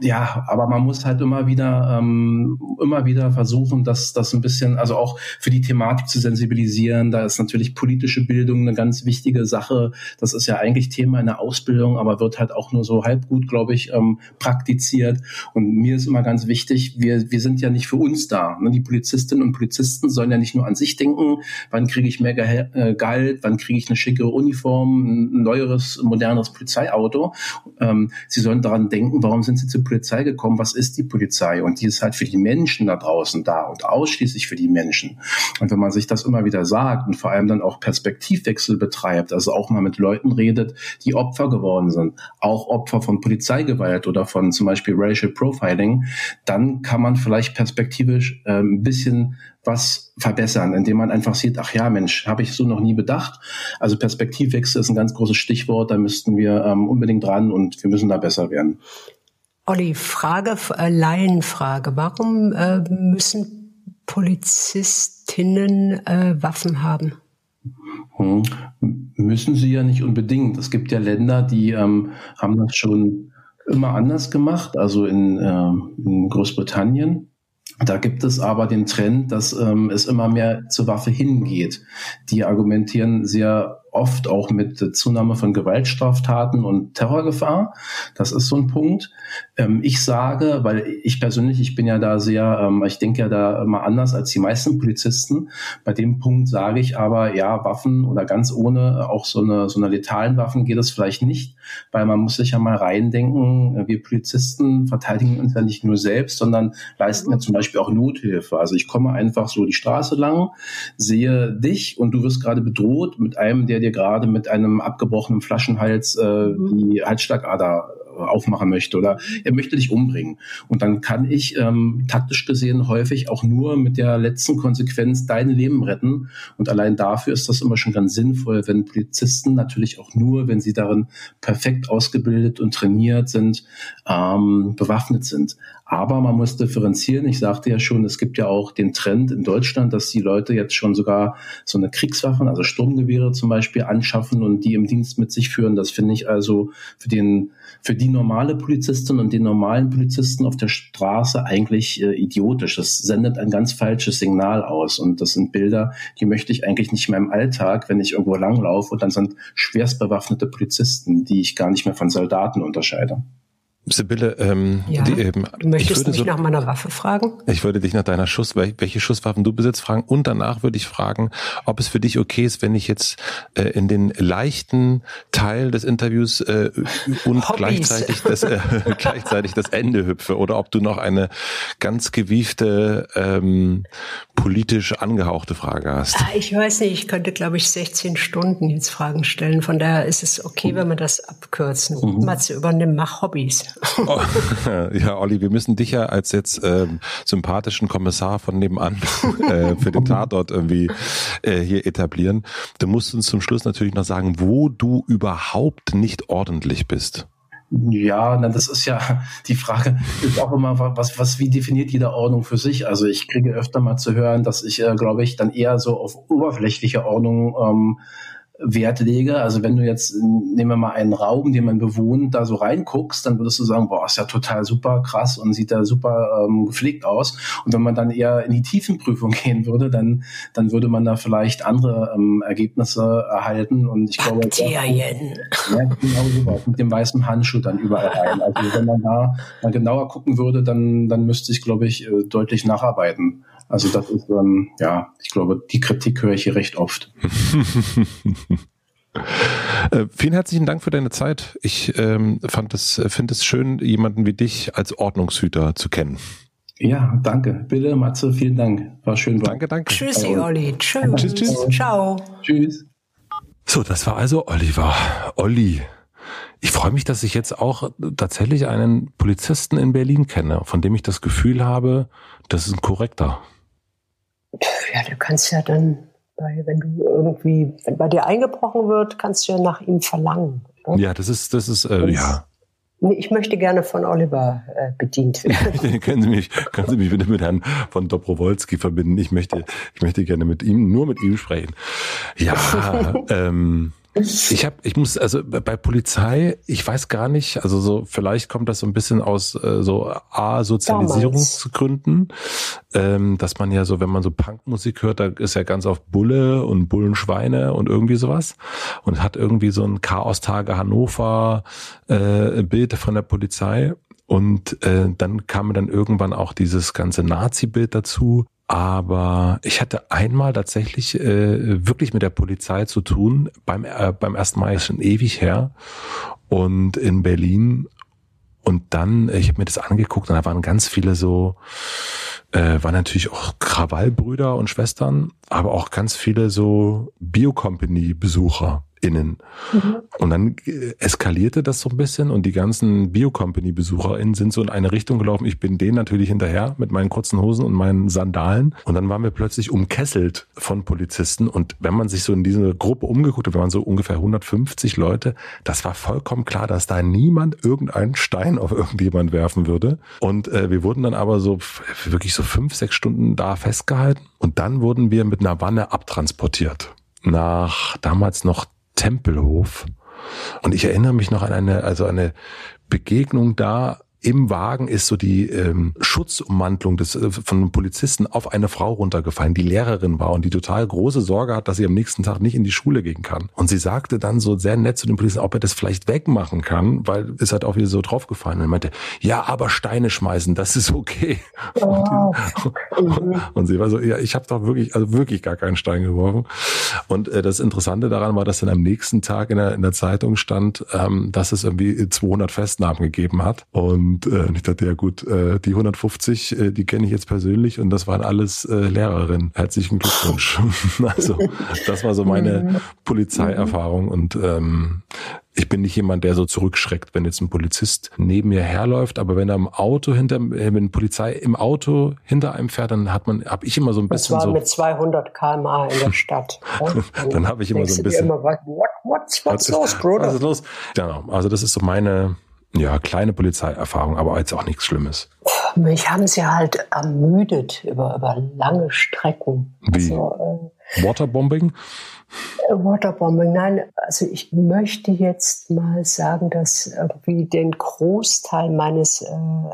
Speaker 3: ja, aber man muss halt immer wieder, ähm, immer wieder versuchen, dass das ein bisschen, also auch für die Thematik zu sensibilisieren. Da ist natürlich politische Bildung eine ganz wichtige Sache. Das ist ja eigentlich Thema in der Ausbildung, aber wird halt auch nur so halb gut, glaube ich, ähm, praktiziert. Und mir ist immer ganz wichtig, wir, wir sind ja nicht für uns da. Ne? Die Polizistinnen und Polizisten sollen ja nicht nur an sich denken, wann kriege ich mehr äh, Gehalt, wann kriege ich eine schicke Uniform, ein neueres, moderneres Polizeiauto. Ähm, sie sollen daran denken, warum sind sie zur Polizei gekommen, was ist die Polizei? Und die ist halt für die Menschen da draußen da und ausschließlich für die Menschen. Und wenn man sich das immer wieder sagt und vor allem dann auch Perspektivwechsel betreibt, also auch mal mit Leuten redet, die Opfer geworden sind, auch Opfer von Polizeigewalt oder von zum Beispiel Racial Profiling, dann kann man vielleicht perspektivisch äh, ein bisschen was verbessern, indem man einfach sieht, ach ja, Mensch, habe ich so noch nie bedacht. Also Perspektivwechsel ist ein ganz großes Stichwort, da müssten wir ähm, unbedingt dran und wir müssen da besser werden.
Speaker 2: Olli, Frage, äh, Laienfrage. Warum äh, müssen Polizistinnen äh, Waffen haben?
Speaker 3: Hm. Müssen sie ja nicht unbedingt. Es gibt ja Länder, die ähm, haben das schon immer anders gemacht, also in, äh, in Großbritannien da gibt es aber den Trend, dass ähm, es immer mehr zur Waffe hingeht. Die argumentieren sehr oft auch mit Zunahme von Gewaltstraftaten und Terrorgefahr. Das ist so ein Punkt. Ähm, ich sage, weil ich persönlich, ich bin ja da sehr, ähm, ich denke ja da immer anders als die meisten Polizisten. Bei dem Punkt sage ich aber, ja, Waffen oder ganz ohne, auch so eine, so eine letalen Waffen geht es vielleicht nicht, weil man muss sich ja mal reindenken, wir Polizisten verteidigen uns ja nicht nur selbst, sondern leisten ja zum Beispiel auch Nothilfe. Also ich komme einfach so die Straße lang, sehe dich und du wirst gerade bedroht mit einem, der dir gerade mit einem abgebrochenen Flaschenhals äh, die Halsschlagader aufmachen möchte oder er möchte dich umbringen. Und dann kann ich ähm, taktisch gesehen häufig auch nur mit der letzten Konsequenz dein Leben retten. Und allein dafür ist das immer schon ganz sinnvoll, wenn Polizisten natürlich auch nur, wenn sie darin perfekt ausgebildet und trainiert sind, ähm, bewaffnet sind. Aber man muss differenzieren. Ich sagte ja schon, es gibt ja auch den Trend in Deutschland, dass die Leute jetzt schon sogar so eine Kriegswaffen, also Sturmgewehre zum Beispiel, anschaffen und die im Dienst mit sich führen. Das finde ich also für den für die normale Polizistin und den normalen Polizisten auf der Straße eigentlich äh, idiotisch. Das sendet ein ganz falsches Signal aus. Und das sind Bilder, die möchte ich eigentlich nicht mehr im Alltag, wenn ich irgendwo langlaufe und dann sind schwerst bewaffnete Polizisten, die ich gar nicht mehr von Soldaten unterscheide.
Speaker 1: Sibylle, ähm,
Speaker 2: ja, die, ähm, du möchtest mich so, nach meiner Waffe fragen?
Speaker 1: Ich würde dich nach deiner Schuss, welche Schusswaffen du besitzt, fragen und danach würde ich fragen, ob es für dich okay ist, wenn ich jetzt äh, in den leichten Teil des Interviews äh, und gleichzeitig das, äh, gleichzeitig das Ende hüpfe oder ob du noch eine ganz gewiefte ähm, politisch angehauchte Frage hast.
Speaker 2: Ah, ich weiß nicht, ich könnte glaube ich 16 Stunden jetzt Fragen stellen, von daher ist es okay, wenn wir das abkürzen. Mhm. Matze, übernimm, mach Hobbys.
Speaker 1: Oh, ja, Olli, wir müssen dich ja als jetzt ähm, sympathischen Kommissar von nebenan äh, für den Tatort irgendwie äh, hier etablieren. Du musst uns zum Schluss natürlich noch sagen, wo du überhaupt nicht ordentlich bist.
Speaker 3: Ja, na, das ist ja die Frage, ist auch immer, was, was, wie definiert jede Ordnung für sich? Also ich kriege öfter mal zu hören, dass ich, äh, glaube ich, dann eher so auf oberflächliche Ordnung ähm, Wert lege. Also wenn du jetzt, nehmen wir mal einen Raum, den man bewohnt, da so reinguckst, dann würdest du sagen, boah, ist ja total super krass und sieht da super ähm, gepflegt aus. Und wenn man dann eher in die Tiefenprüfung gehen würde, dann, dann würde man da vielleicht andere ähm, Ergebnisse erhalten. Und ich glaube,
Speaker 2: Bakterien.
Speaker 3: Ja, genau so mit dem weißen Handschuh dann überall rein. Also wenn man da mal genauer gucken würde, dann, dann müsste ich, glaube ich, äh, deutlich nacharbeiten. Also das ist, ähm, ja, ich glaube, die Kritik höre ich hier recht oft.
Speaker 1: Äh, vielen herzlichen Dank für deine Zeit. Ich ähm, fand es, finde es schön, jemanden wie dich als Ordnungshüter zu kennen.
Speaker 3: Ja, danke. Bitte, Matze, vielen Dank. War schön.
Speaker 1: Danke, danke.
Speaker 2: Tschüssi, Olli. Tschüss. Tschüss, tschüss. Ciao.
Speaker 3: Tschüss.
Speaker 1: So, das war also Oliver. Olli. Ich freue mich, dass ich jetzt auch tatsächlich einen Polizisten in Berlin kenne, von dem ich das Gefühl habe, das ist ein korrekter.
Speaker 2: Ja, du kannst ja dann, wenn du irgendwie, wenn bei dir eingebrochen wird, kannst du ja nach ihm verlangen.
Speaker 1: Oder? Ja, das ist, das ist, äh, ja.
Speaker 2: Ich möchte gerne von Oliver äh, bedient werden.
Speaker 1: können Sie mich, können Sie mich bitte mit Herrn von Dobrowolski verbinden? Ich möchte, ich möchte gerne mit ihm, nur mit ihm sprechen. Ja, ähm, ich habe, ich muss, also bei Polizei, ich weiß gar nicht, also so, vielleicht kommt das so ein bisschen aus äh, so A-Sozialisierungsgründen, ähm, dass man ja so, wenn man so Punkmusik hört, da ist ja ganz oft Bulle und Bullenschweine und irgendwie sowas und hat irgendwie so ein Chaos-Tage Hannover äh, Bild von der Polizei. Und äh, dann kam dann irgendwann auch dieses ganze Nazi-Bild dazu. Aber ich hatte einmal tatsächlich äh, wirklich mit der Polizei zu tun. Beim, äh, beim ersten Mal ist schon ewig her. Und in Berlin. Und dann, ich habe mir das angeguckt und da waren ganz viele so, äh, waren natürlich auch Krawallbrüder und Schwestern, aber auch ganz viele so Biocompany-Besucher innen. Mhm. Und dann äh, eskalierte das so ein bisschen und die ganzen Biocompany-BesucherInnen sind so in eine Richtung gelaufen. Ich bin denen natürlich hinterher mit meinen kurzen Hosen und meinen Sandalen. Und dann waren wir plötzlich umkesselt von Polizisten. Und wenn man sich so in diese Gruppe umgeguckt hat, wir waren so ungefähr 150 Leute, das war vollkommen klar, dass da niemand irgendeinen Stein auf irgendjemand werfen würde. Und äh, wir wurden dann aber so wirklich so fünf, sechs Stunden da festgehalten. Und dann wurden wir mit einer Wanne abtransportiert nach damals noch Tempelhof. Und ich erinnere mich noch an eine, also eine Begegnung da im Wagen ist so die ähm, Schutzummantlung des, äh, von einem Polizisten auf eine Frau runtergefallen, die Lehrerin war und die total große Sorge hat, dass sie am nächsten Tag nicht in die Schule gehen kann. Und sie sagte dann so sehr nett zu dem Polizisten, ob er das vielleicht wegmachen kann, weil es hat auch wieder so draufgefallen. Und er meinte, ja, aber Steine schmeißen, das ist okay. Oh. Und, und, sie war so, ja, ich habe doch wirklich, also wirklich gar keinen Stein geworfen. Und äh, das Interessante daran war, dass dann am nächsten Tag in der, in der Zeitung stand, ähm, dass es irgendwie 200 Festnahmen gegeben hat. Und und äh, ich dachte, ja gut, äh, die 150, äh, die kenne ich jetzt persönlich und das waren alles äh, Lehrerinnen. Herzlichen Glückwunsch. also das war so meine mhm. Polizeierfahrung und ähm, ich bin nicht jemand, der so zurückschreckt, wenn jetzt ein Polizist neben mir herläuft, aber wenn er im Auto hinter, äh, wenn Polizei im Auto hinter einem fährt, dann hat man, habe ich immer so ein bisschen
Speaker 2: das war
Speaker 1: so.
Speaker 2: mit 200 km/h in der Stadt.
Speaker 1: dann, dann habe ich immer so ein bisschen. Immer, what, what's, what's los, Bruder? Was ist los? Genau. Also das ist so meine ja, kleine Polizeierfahrung, aber jetzt auch nichts Schlimmes.
Speaker 2: Mich haben sie halt ermüdet über, über lange Strecken.
Speaker 1: Wie? Also, äh, Waterbombing?
Speaker 2: Waterbombing, nein, also ich möchte jetzt mal sagen, dass irgendwie den Großteil meines äh,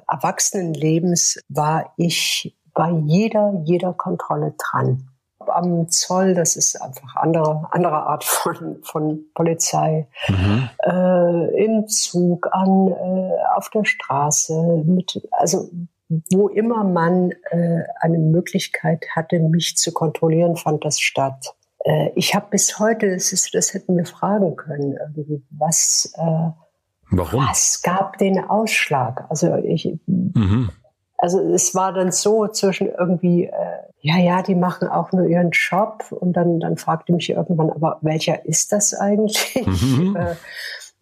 Speaker 2: Erwachsenenlebens war ich bei jeder, jeder Kontrolle dran am Zoll, das ist einfach andere, andere Art von, von Polizei, mhm. äh, im Zug, an, äh, auf der Straße, mit, also wo immer man äh, eine Möglichkeit hatte, mich zu kontrollieren, fand das statt. Äh, ich habe bis heute, das, ist, das hätten wir fragen können, irgendwie, was, äh,
Speaker 1: Warum?
Speaker 2: was gab den Ausschlag? Also ich, mhm. Also es war dann so zwischen irgendwie, äh, ja, ja, die machen auch nur ihren Job und dann, dann fragte mich irgendwann, aber welcher ist das eigentlich? Mhm. Äh,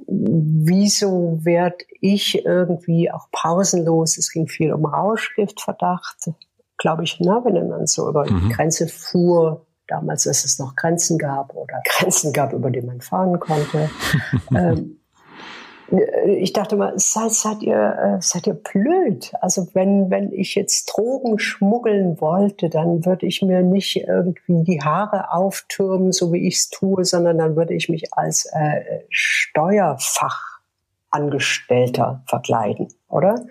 Speaker 2: wieso werd ich irgendwie auch pausenlos, es ging viel um Rauschgiftverdacht, glaube ich, ne, wenn man so über mhm. die Grenze fuhr, damals, dass es noch Grenzen gab oder Grenzen gab, über die man fahren konnte. ähm, ich dachte mal, seid, seid ihr, äh, seid ihr blöd? Also wenn, wenn ich jetzt Drogen schmuggeln wollte, dann würde ich mir nicht irgendwie die Haare auftürmen, so wie ich es tue, sondern dann würde ich mich als äh, Steuerfachangestellter verkleiden, oder?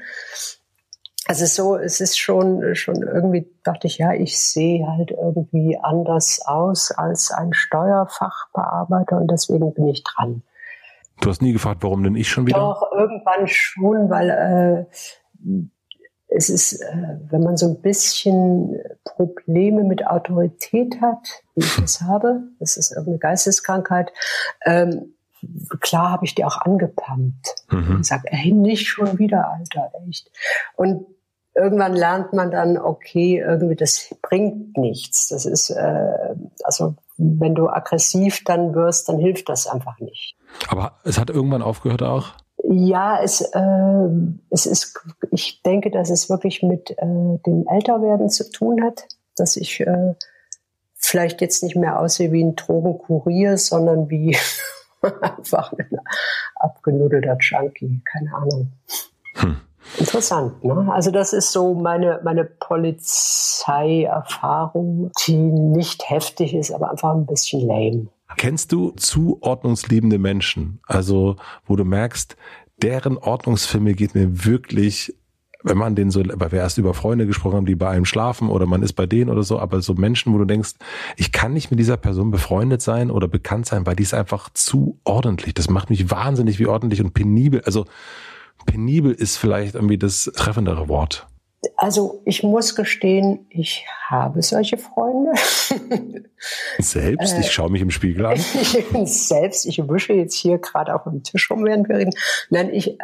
Speaker 2: Also so, es ist schon, schon irgendwie, dachte ich, ja, ich sehe halt irgendwie anders aus als ein Steuerfachbearbeiter und deswegen bin ich dran.
Speaker 1: Du hast nie gefragt, warum denn ich schon wieder?
Speaker 2: Doch, irgendwann schon, weil äh, es ist, äh, wenn man so ein bisschen Probleme mit Autorität hat, wie ich das habe, das ist irgendeine Geisteskrankheit, ähm, klar habe ich die auch angepumpt. Mhm. Und sag, ey, nicht schon wieder, Alter, echt. Und irgendwann lernt man dann, okay, irgendwie das bringt nichts. Das ist, äh, also wenn du aggressiv dann wirst, dann hilft das einfach nicht.
Speaker 1: Aber es hat irgendwann aufgehört auch?
Speaker 2: Ja, es, äh, es ist, ich denke, dass es wirklich mit äh, dem Älterwerden zu tun hat, dass ich äh, vielleicht jetzt nicht mehr aussehe wie ein Drogenkurier, sondern wie einfach ein abgenudelter Junkie, keine Ahnung. Hm. Interessant, ne? Also das ist so meine, meine Polizeierfahrung, die nicht heftig ist, aber einfach ein bisschen lame.
Speaker 1: Kennst du zuordnungsliebende Menschen? Also, wo du merkst, deren Ordnungsfilme geht mir wirklich wenn man den so, weil wir erst über Freunde gesprochen haben, die bei einem schlafen oder man ist bei denen oder so, aber so Menschen, wo du denkst, ich kann nicht mit dieser Person befreundet sein oder bekannt sein, weil die ist einfach zu ordentlich. Das macht mich wahnsinnig wie ordentlich und penibel. Also penibel ist vielleicht irgendwie das treffendere Wort.
Speaker 2: Also ich muss gestehen, ich habe solche Freunde.
Speaker 1: Selbst? Ich schaue mich im Spiegel an.
Speaker 2: Selbst, ich wische jetzt hier gerade auf dem Tisch rum, während wir reden. Nein, ich,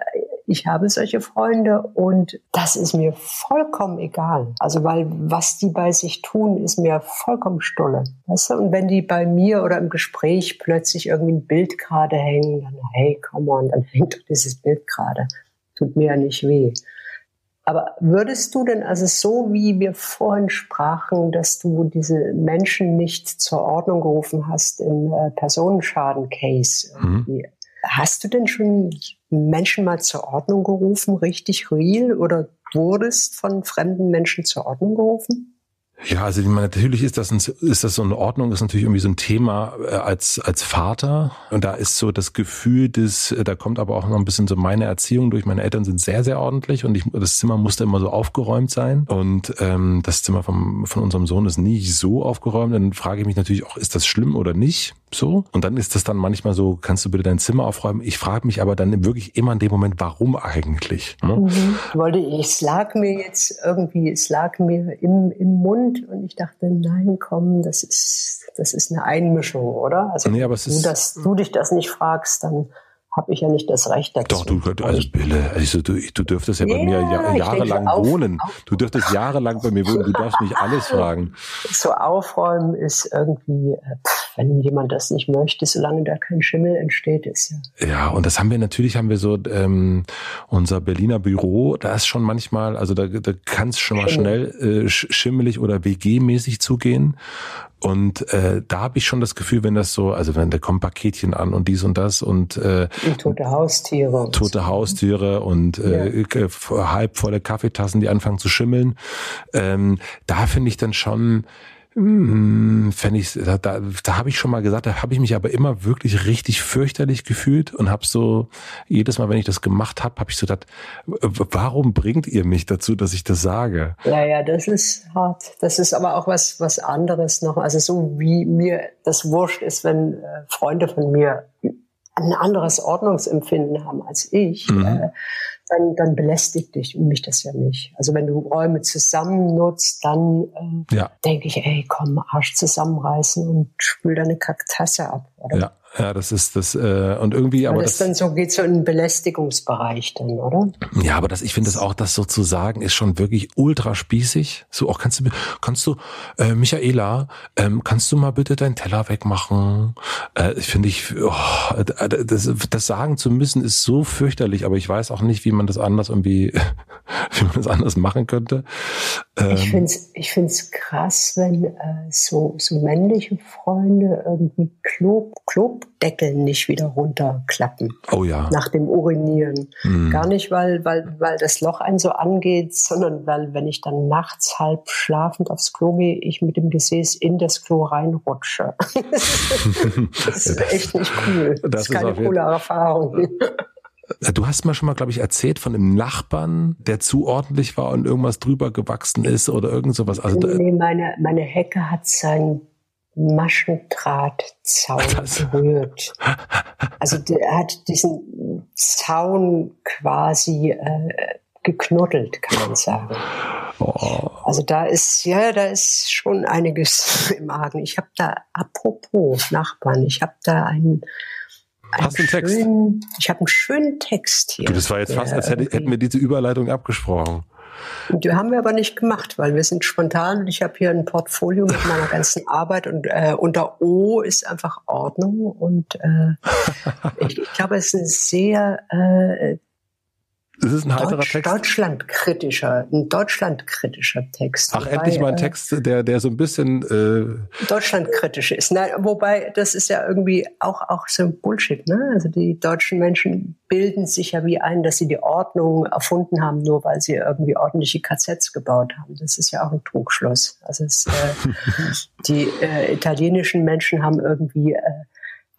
Speaker 2: ich habe solche Freunde und das ist mir vollkommen egal. Also weil was die bei sich tun, ist mir vollkommen stulle. Weißt du? Und wenn die bei mir oder im Gespräch plötzlich irgendwie ein Bild gerade hängen, dann hey, come on, dann hängt doch dieses Bild gerade tut mir ja nicht weh. Aber würdest du denn, also so wie wir vorhin sprachen, dass du diese Menschen nicht zur Ordnung gerufen hast im äh, Personenschaden-Case, mhm. hast du denn schon Menschen mal zur Ordnung gerufen, richtig real, oder wurdest von fremden Menschen zur Ordnung gerufen?
Speaker 1: Ja, also ich meine, natürlich ist das, ein, ist das so eine Ordnung, ist natürlich irgendwie so ein Thema äh, als, als Vater. Und da ist so das Gefühl des, da kommt aber auch noch ein bisschen so meine Erziehung durch. Meine Eltern sind sehr, sehr ordentlich und ich, das Zimmer musste immer so aufgeräumt sein. Und ähm, das Zimmer vom, von unserem Sohn ist nie so aufgeräumt. Dann frage ich mich natürlich auch, ist das schlimm oder nicht? So. Und dann ist das dann manchmal so, kannst du bitte dein Zimmer aufräumen? Ich frage mich aber dann wirklich immer in dem Moment, warum eigentlich?
Speaker 2: Ne? Mhm. Wollte es lag mir jetzt irgendwie, es lag mir im, im Mund und ich dachte, nein, komm, das ist, das ist eine Einmischung, oder? Also, nee, aber es ist, du, dass du dich das nicht fragst, dann habe ich ja nicht das Recht dazu.
Speaker 1: Doch, du, also Bille, also du, du dürftest ja bei mir ja, jahrelang auf, wohnen. Auf, du dürftest jahrelang bei mir wohnen, du darfst mich alles fragen.
Speaker 2: So aufräumen ist irgendwie, äh, wenn jemand das nicht möchte, solange da kein Schimmel entsteht, ist
Speaker 1: ja. Ja, und das haben wir natürlich, haben wir so ähm, unser Berliner Büro, da ist schon manchmal, also da, da kann es schon mal schnell äh, schimmelig oder WG-mäßig zugehen. Und äh, da habe ich schon das Gefühl, wenn das so, also wenn da kommen Paketchen an und dies und das und äh,
Speaker 2: und tote Haustiere.
Speaker 1: Tote Haustiere und äh, ja. halb volle Kaffeetassen, die anfangen zu schimmeln. Ähm, da finde ich dann schon, fände ich, da, da, da habe ich schon mal gesagt, da habe ich mich aber immer wirklich richtig fürchterlich gefühlt und habe so jedes Mal, wenn ich das gemacht habe, habe ich so gedacht, warum bringt ihr mich dazu, dass ich das sage?
Speaker 2: Ja, ja, das ist hart. Das ist aber auch was was anderes noch. Also so wie mir das wurscht ist, wenn äh, Freunde von mir ein anderes Ordnungsempfinden haben als ich. Mhm. Dann, dann belästigt dich mich das ja nicht. Also wenn du Räume zusammen nutzt, dann äh, ja. denke ich, ey, komm, Arsch zusammenreißen und spül deine Kaktasse ab.
Speaker 1: Oder? Ja. Ja, das ist das äh, und irgendwie
Speaker 2: aber
Speaker 1: das,
Speaker 2: das dann so geht so in den Belästigungsbereich dann, oder?
Speaker 1: Ja, aber das ich finde das auch das sozusagen ist schon wirklich ultra spießig. So auch kannst du kannst du äh, Michaela, ähm, kannst du mal bitte deinen Teller wegmachen? Äh, ich finde ich oh, das, das sagen zu müssen ist so fürchterlich, aber ich weiß auch nicht, wie man das anders irgendwie wie man das anders machen könnte.
Speaker 2: Ähm, ich finde es ich find's krass, wenn äh, so so männliche Freunde irgendwie Klo Klo Deckel nicht wieder runterklappen.
Speaker 1: Oh ja.
Speaker 2: Nach dem Urinieren. Mhm. Gar nicht, weil, weil, weil das Loch einen so angeht, sondern weil, wenn ich dann nachts halb schlafend aufs Klo gehe, ich mit dem Gesäß in das Klo reinrutsche. das ist echt nicht cool. Das, das ist keine coole Erfahrung.
Speaker 1: Du hast mal schon mal, glaube ich, erzählt von einem Nachbarn, der zu ordentlich war und irgendwas drüber gewachsen ist oder irgend sowas. Also,
Speaker 2: nee, meine, meine Hecke hat sein Maschendrahtzaun berührt. Also der hat diesen Zaun quasi äh, geknuddelt, kann man sagen. Oh. Also da ist, ja, da ist schon einiges im Argen. Ich habe da, apropos Nachbarn, ich habe da einen
Speaker 1: Hast du einen Text?
Speaker 2: Schönen, ich habe einen schönen Text hier.
Speaker 1: Du, das war jetzt fast, als hätte, hätten wir diese Überleitung abgesprochen.
Speaker 2: Die haben wir aber nicht gemacht, weil wir sind spontan und ich habe hier ein Portfolio mit meiner ganzen Arbeit und äh, unter O ist einfach Ordnung und äh, ich, ich glaube, es ist ein sehr äh,
Speaker 1: das ist ein heiterer
Speaker 2: Deutsch,
Speaker 1: Text.
Speaker 2: Deutschlandkritischer, ein Deutschlandkritischer Text.
Speaker 1: Ach, wobei, endlich mal ein äh, Text, der, der so ein bisschen
Speaker 2: äh Deutschlandkritisch ist. Nein, wobei das ist ja irgendwie auch auch so ein Bullshit. Ne? Also die deutschen Menschen bilden sich ja wie ein, dass sie die Ordnung erfunden haben, nur weil sie irgendwie ordentliche KZs gebaut haben. Das ist ja auch ein Trugschluss. Also es, äh, die äh, italienischen Menschen haben irgendwie äh,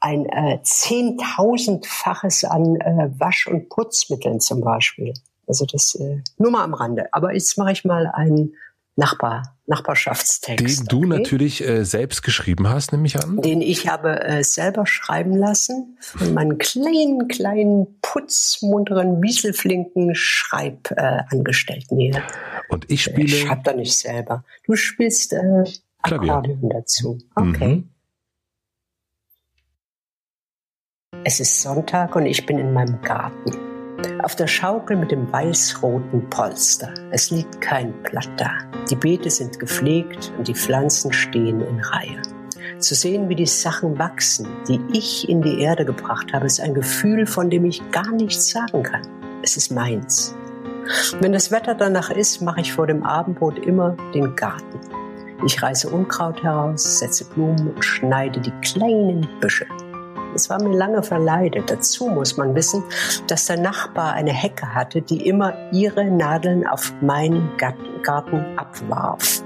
Speaker 2: ein äh, zehntausendfaches an äh, Wasch- und Putzmitteln zum Beispiel. Also das äh, nur mal am Rande. Aber jetzt mache ich mal einen Nachbar, Nachbarschaftstext.
Speaker 1: Den du okay? natürlich äh, selbst geschrieben hast, nehme ich an.
Speaker 2: Den ich habe äh, selber schreiben lassen von meinen kleinen, kleinen, putzmunteren, wieselflinken Schreibangestellten äh, hier.
Speaker 1: Und ich spiele... Ich
Speaker 2: schreibe da nicht selber. Du spielst äh, Akkordeon dazu. Okay. Mhm. Es ist Sonntag und ich bin in meinem Garten. Auf der Schaukel mit dem weiß-roten Polster. Es liegt kein Blatt da. Die Beete sind gepflegt und die Pflanzen stehen in Reihe. Zu sehen, wie die Sachen wachsen, die ich in die Erde gebracht habe, ist ein Gefühl, von dem ich gar nichts sagen kann. Es ist meins. Wenn das Wetter danach ist, mache ich vor dem Abendbrot immer den Garten. Ich reiße Unkraut heraus, setze Blumen und schneide die kleinen Büsche. Es war mir lange verleidet. Dazu muss man wissen, dass der Nachbar eine Hecke hatte, die immer ihre Nadeln auf meinen Garten abwarf.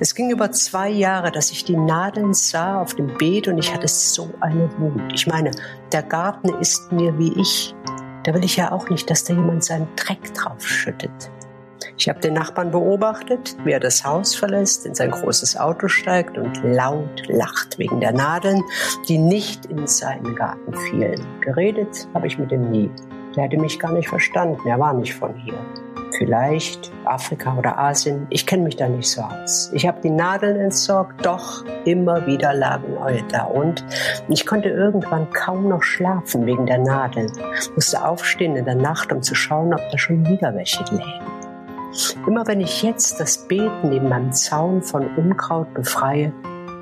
Speaker 2: Es ging über zwei Jahre, dass ich die Nadeln sah auf dem Beet und ich hatte so eine Wut. Ich meine, der Garten ist mir wie ich. Da will ich ja auch nicht, dass da jemand seinen Dreck drauf schüttet. Ich habe den Nachbarn beobachtet, wie er das Haus verlässt, in sein großes Auto steigt und laut lacht wegen der Nadeln, die nicht in seinen Garten fielen. Geredet habe ich mit ihm nie. Der hätte mich gar nicht verstanden, er war nicht von hier. Vielleicht Afrika oder Asien, ich kenne mich da nicht so aus. Ich habe die Nadeln entsorgt, doch immer wieder lagen neue da und ich konnte irgendwann kaum noch schlafen wegen der Nadeln. Musste aufstehen in der Nacht, um zu schauen, ob da schon wieder welche lägen. Immer wenn ich jetzt das Beet neben meinem Zaun von Unkraut befreie,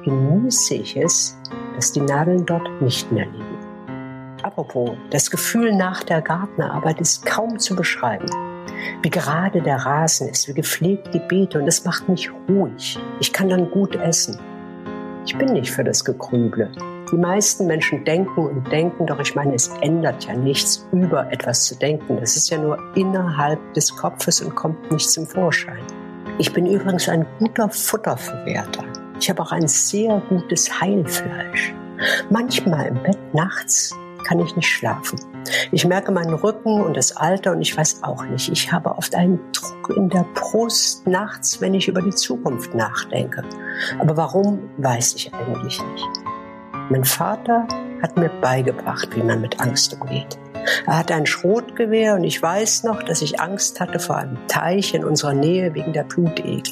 Speaker 2: genieße ich es, dass die Nadeln dort nicht mehr liegen. Apropos, das Gefühl nach der Gartenarbeit ist kaum zu beschreiben. Wie gerade der Rasen ist, wie gepflegt die Beete und es macht mich ruhig. Ich kann dann gut essen. Ich bin nicht für das Gekrüble. Die meisten Menschen denken und denken, doch ich meine, es ändert ja nichts, über etwas zu denken. Das ist ja nur innerhalb des Kopfes und kommt nicht zum Vorschein. Ich bin übrigens ein guter Futterverwerter. Ich habe auch ein sehr gutes Heilfleisch. Manchmal im Bett nachts kann ich nicht schlafen. Ich merke meinen Rücken und das Alter und ich weiß auch nicht. Ich habe oft einen Druck in der Brust nachts, wenn ich über die Zukunft nachdenke. Aber warum, weiß ich eigentlich nicht. Mein Vater hat mir beigebracht, wie man mit Angst umgeht. Er hatte ein Schrotgewehr und ich weiß noch, dass ich Angst hatte vor einem Teich in unserer Nähe wegen der Blutegel.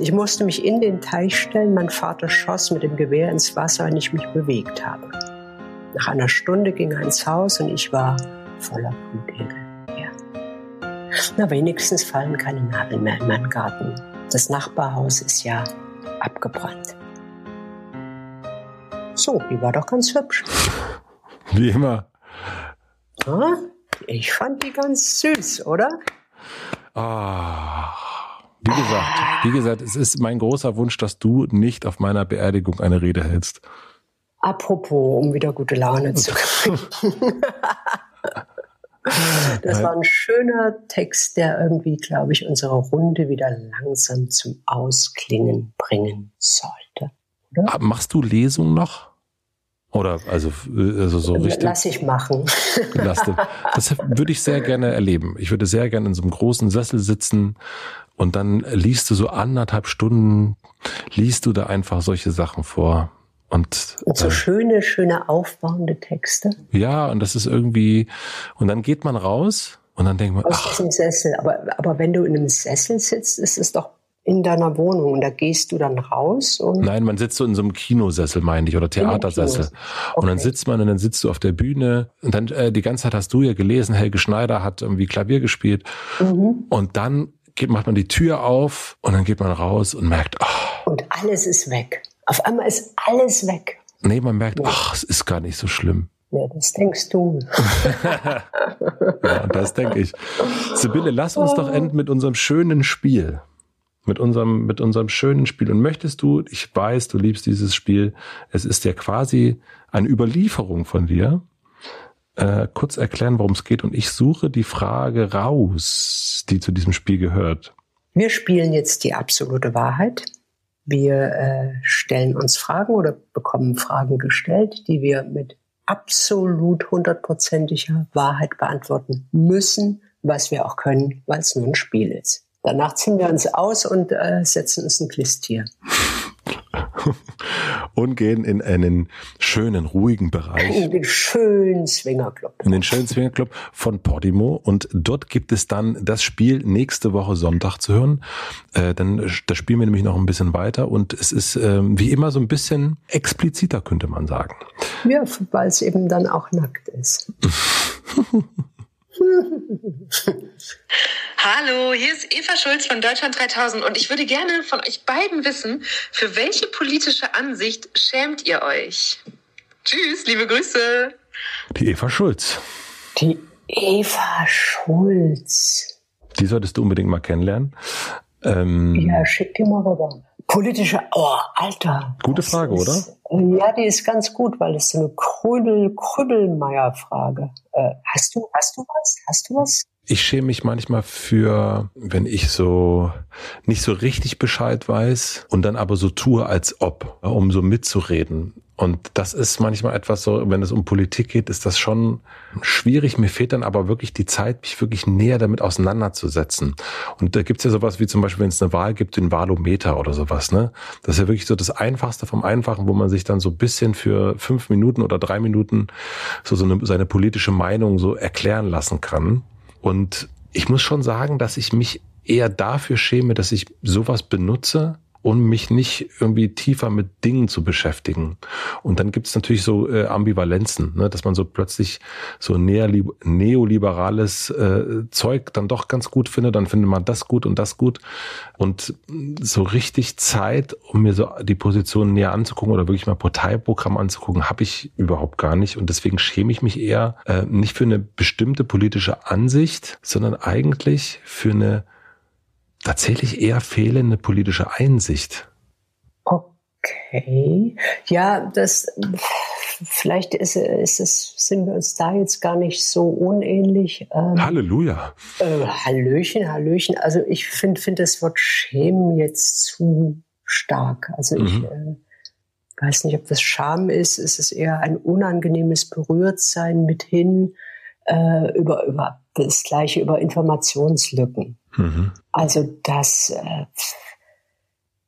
Speaker 2: Ich musste mich in den Teich stellen, mein Vater schoss mit dem Gewehr ins Wasser, wenn ich mich bewegt habe. Nach einer Stunde ging er ins Haus und ich war voller Blutegel. Ja. Na, wenigstens fallen keine Nadeln mehr in meinen Garten. Das Nachbarhaus ist ja abgebrannt. So, die war doch ganz hübsch.
Speaker 1: Wie immer.
Speaker 2: Ja, ich fand die ganz süß, oder?
Speaker 1: Ah. Wie gesagt, wie gesagt, es ist mein großer Wunsch, dass du nicht auf meiner Beerdigung eine Rede hältst.
Speaker 2: Apropos, um wieder gute Laune zu kriegen. das war ein schöner Text, der irgendwie, glaube ich, unsere Runde wieder langsam zum Ausklingen bringen sollte.
Speaker 1: Oder? Ah, machst du Lesung noch? Oder also, also so richtig?
Speaker 2: Lass ich machen. Lass
Speaker 1: das würde ich sehr gerne erleben. Ich würde sehr gerne in so einem großen Sessel sitzen und dann liest du so anderthalb Stunden, liest du da einfach solche Sachen vor. Und,
Speaker 2: und so äh, schöne, schöne aufbauende Texte.
Speaker 1: Ja, und das ist irgendwie, und dann geht man raus und dann denkt man,
Speaker 2: Aus ach. diesem Sessel. Aber, aber wenn du in einem Sessel sitzt, ist es doch in deiner Wohnung und da gehst du dann raus und
Speaker 1: Nein, man sitzt so in so einem Kinosessel, meine ich, oder Theatersessel. Okay. Und dann sitzt man und dann sitzt du auf der Bühne und dann äh, die ganze Zeit hast du ja gelesen, Helge Schneider hat irgendwie Klavier gespielt mhm. und dann geht, macht man die Tür auf und dann geht man raus und merkt,
Speaker 2: oh. Und alles ist weg. Auf einmal ist alles weg.
Speaker 1: Nee, man merkt, ja. ach, es ist gar nicht so schlimm.
Speaker 2: Ja, das denkst du.
Speaker 1: ja, das denke ich. Sibylle, lass uns doch enden mit unserem schönen Spiel mit unserem, mit unserem schönen Spiel. Und möchtest du, ich weiß, du liebst dieses Spiel, es ist ja quasi eine Überlieferung von dir, äh, kurz erklären, worum es geht. Und ich suche die Frage raus, die zu diesem Spiel gehört.
Speaker 2: Wir spielen jetzt die absolute Wahrheit. Wir äh, stellen uns Fragen oder bekommen Fragen gestellt, die wir mit absolut hundertprozentiger Wahrheit beantworten müssen, was wir auch können, weil es nur ein Spiel ist. Danach ziehen wir uns aus und äh, setzen uns ein Klistier.
Speaker 1: und gehen in einen schönen, ruhigen Bereich.
Speaker 2: In den schönen Swingerclub.
Speaker 1: In den schönen Swingerclub von Podimo. Und dort gibt es dann das Spiel nächste Woche Sonntag zu hören. Äh, dann da spielen wir nämlich noch ein bisschen weiter. Und es ist äh, wie immer so ein bisschen expliziter, könnte man sagen.
Speaker 2: Ja, weil es eben dann auch nackt ist.
Speaker 4: Hallo, hier ist Eva Schulz von Deutschland 3000 und ich würde gerne von euch beiden wissen, für welche politische Ansicht schämt ihr euch? Tschüss, liebe Grüße.
Speaker 1: Die Eva Schulz.
Speaker 2: Die Eva Schulz.
Speaker 1: Die solltest du unbedingt mal kennenlernen.
Speaker 2: Ähm, ja, schick die mal rüber. Politische, oh, Alter.
Speaker 1: Gute Frage, ist,
Speaker 2: oder? Ja, die ist ganz gut, weil es so eine Krübel, Krübelmeier-Frage. Äh, hast du, hast du was? Hast du was?
Speaker 1: Ich schäme mich manchmal für, wenn ich so nicht so richtig Bescheid weiß und dann aber so tue, als ob, um so mitzureden. Und das ist manchmal etwas so, wenn es um Politik geht, ist das schon schwierig. Mir fehlt dann aber wirklich die Zeit, mich wirklich näher damit auseinanderzusetzen. Und da gibt's ja sowas wie zum Beispiel, wenn es eine Wahl gibt, den Wahlometer oder sowas. Ne? Das ist ja wirklich so das Einfachste vom Einfachen, wo man sich dann so bisschen für fünf Minuten oder drei Minuten so, so eine, seine politische Meinung so erklären lassen kann. Und ich muss schon sagen, dass ich mich eher dafür schäme, dass ich sowas benutze, um mich nicht irgendwie tiefer mit Dingen zu beschäftigen. Und dann gibt es natürlich so äh, Ambivalenzen, ne, dass man so plötzlich so neoliberales äh, Zeug dann doch ganz gut findet, dann findet man das gut und das gut. Und so richtig Zeit, um mir so die Position näher anzugucken oder wirklich mal Parteiprogramm anzugucken, habe ich überhaupt gar nicht. Und deswegen schäme ich mich eher äh, nicht für eine bestimmte politische Ansicht, sondern eigentlich für eine tatsächlich eher fehlende politische Einsicht.
Speaker 2: Okay. Ja, das vielleicht ist, ist es, sind wir uns da jetzt gar nicht so unähnlich.
Speaker 1: Ähm, Halleluja.
Speaker 2: Äh, Hallöchen, Hallöchen. Also ich finde find das Wort Schämen jetzt zu stark. Also ich mhm. äh, weiß nicht, ob das Scham ist. Es ist eher ein unangenehmes Berührtsein mithin äh, über, über das gleiche über Informationslücken. Mhm. Also das, äh,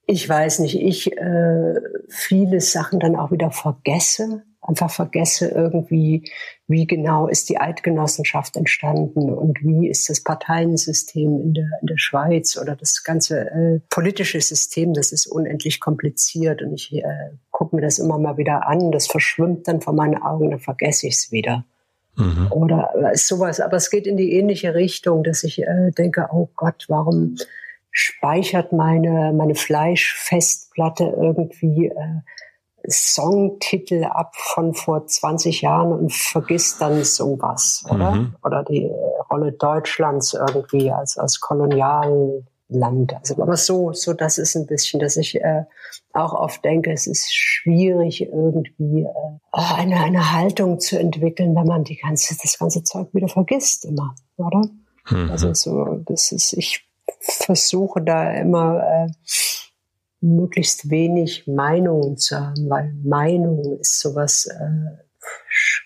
Speaker 2: ich weiß nicht, ich äh, viele Sachen dann auch wieder vergesse, einfach vergesse irgendwie, wie genau ist die Eidgenossenschaft entstanden und wie ist das Parteiensystem in der, in der Schweiz oder das ganze äh, politische System, das ist unendlich kompliziert und ich äh, gucke mir das immer mal wieder an, das verschwimmt dann vor meinen Augen, dann vergesse ich es wieder. Mhm. Oder sowas. Aber es geht in die ähnliche Richtung, dass ich äh, denke, oh Gott, warum speichert meine, meine Fleischfestplatte irgendwie äh, Songtitel ab von vor 20 Jahren und vergisst dann sowas, oder? Mhm. Oder die Rolle Deutschlands irgendwie als, als Kolonial Land. Also, aber so, so das ist ein bisschen, dass ich äh, auch oft denke, es ist schwierig irgendwie äh, eine, eine Haltung zu entwickeln, wenn man die ganze, das ganze Zeug wieder vergisst immer, oder? Mhm. Also so, das ist, ich versuche da immer äh, möglichst wenig Meinungen zu haben, weil Meinung ist sowas äh,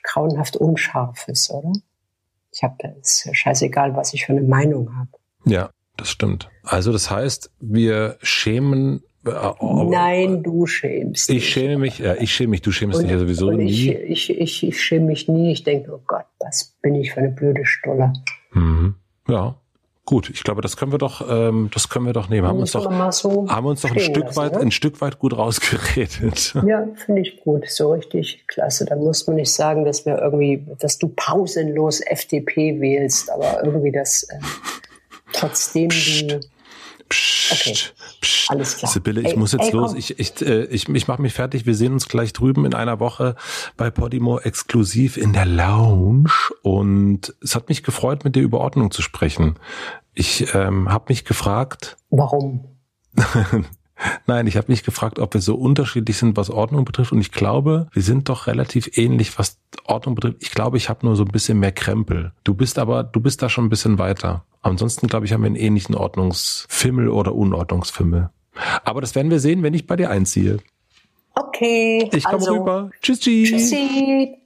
Speaker 2: grauenhaft Unscharfes, oder? Ich habe, da ist scheißegal, was ich für eine Meinung habe.
Speaker 1: Ja, das stimmt. Also das heißt, wir schämen
Speaker 2: äh, Nein, du schämst.
Speaker 1: Ich schäme mich, ja, ich schäme mich, du schämst und, dich ja sowieso nie.
Speaker 2: Ich, ich, ich, ich schäme mich nie. Ich denke, oh Gott, was bin ich für eine blöde Stulle.
Speaker 1: Mhm. Ja. Gut, ich glaube, das können wir doch, ähm, das können wir doch nehmen. Haben uns doch, so haben uns doch ein Stück lassen, weit, ne? ein Stück weit gut rausgeredet.
Speaker 2: Ja, finde ich gut, so richtig klasse. Da muss man nicht sagen, dass wir irgendwie, dass du pausenlos FDP wählst, aber irgendwie das. Äh, trotzdem Psst. du. Psst, okay.
Speaker 1: Psst. Alles klar. Sibylle, ich ey, muss jetzt ey, los. Ich, ich, äh, ich, ich mache mich fertig. Wir sehen uns gleich drüben in einer Woche bei Podimo exklusiv in der Lounge. Und es hat mich gefreut, mit dir über Ordnung zu sprechen. Ich ähm, habe mich gefragt.
Speaker 2: Warum?
Speaker 1: Nein, ich habe mich gefragt, ob wir so unterschiedlich sind, was Ordnung betrifft. Und ich glaube, wir sind doch relativ ähnlich, was Ordnung betrifft. Ich glaube, ich habe nur so ein bisschen mehr Krempel. Du bist aber, du bist da schon ein bisschen weiter. Ansonsten, glaube ich, haben wir einen ähnlichen Ordnungsfimmel oder Unordnungsfimmel. Aber das werden wir sehen, wenn ich bei dir einziehe.
Speaker 2: Okay.
Speaker 1: Ich komme also, rüber. Tschüss, tschüss.
Speaker 2: Tschüssi.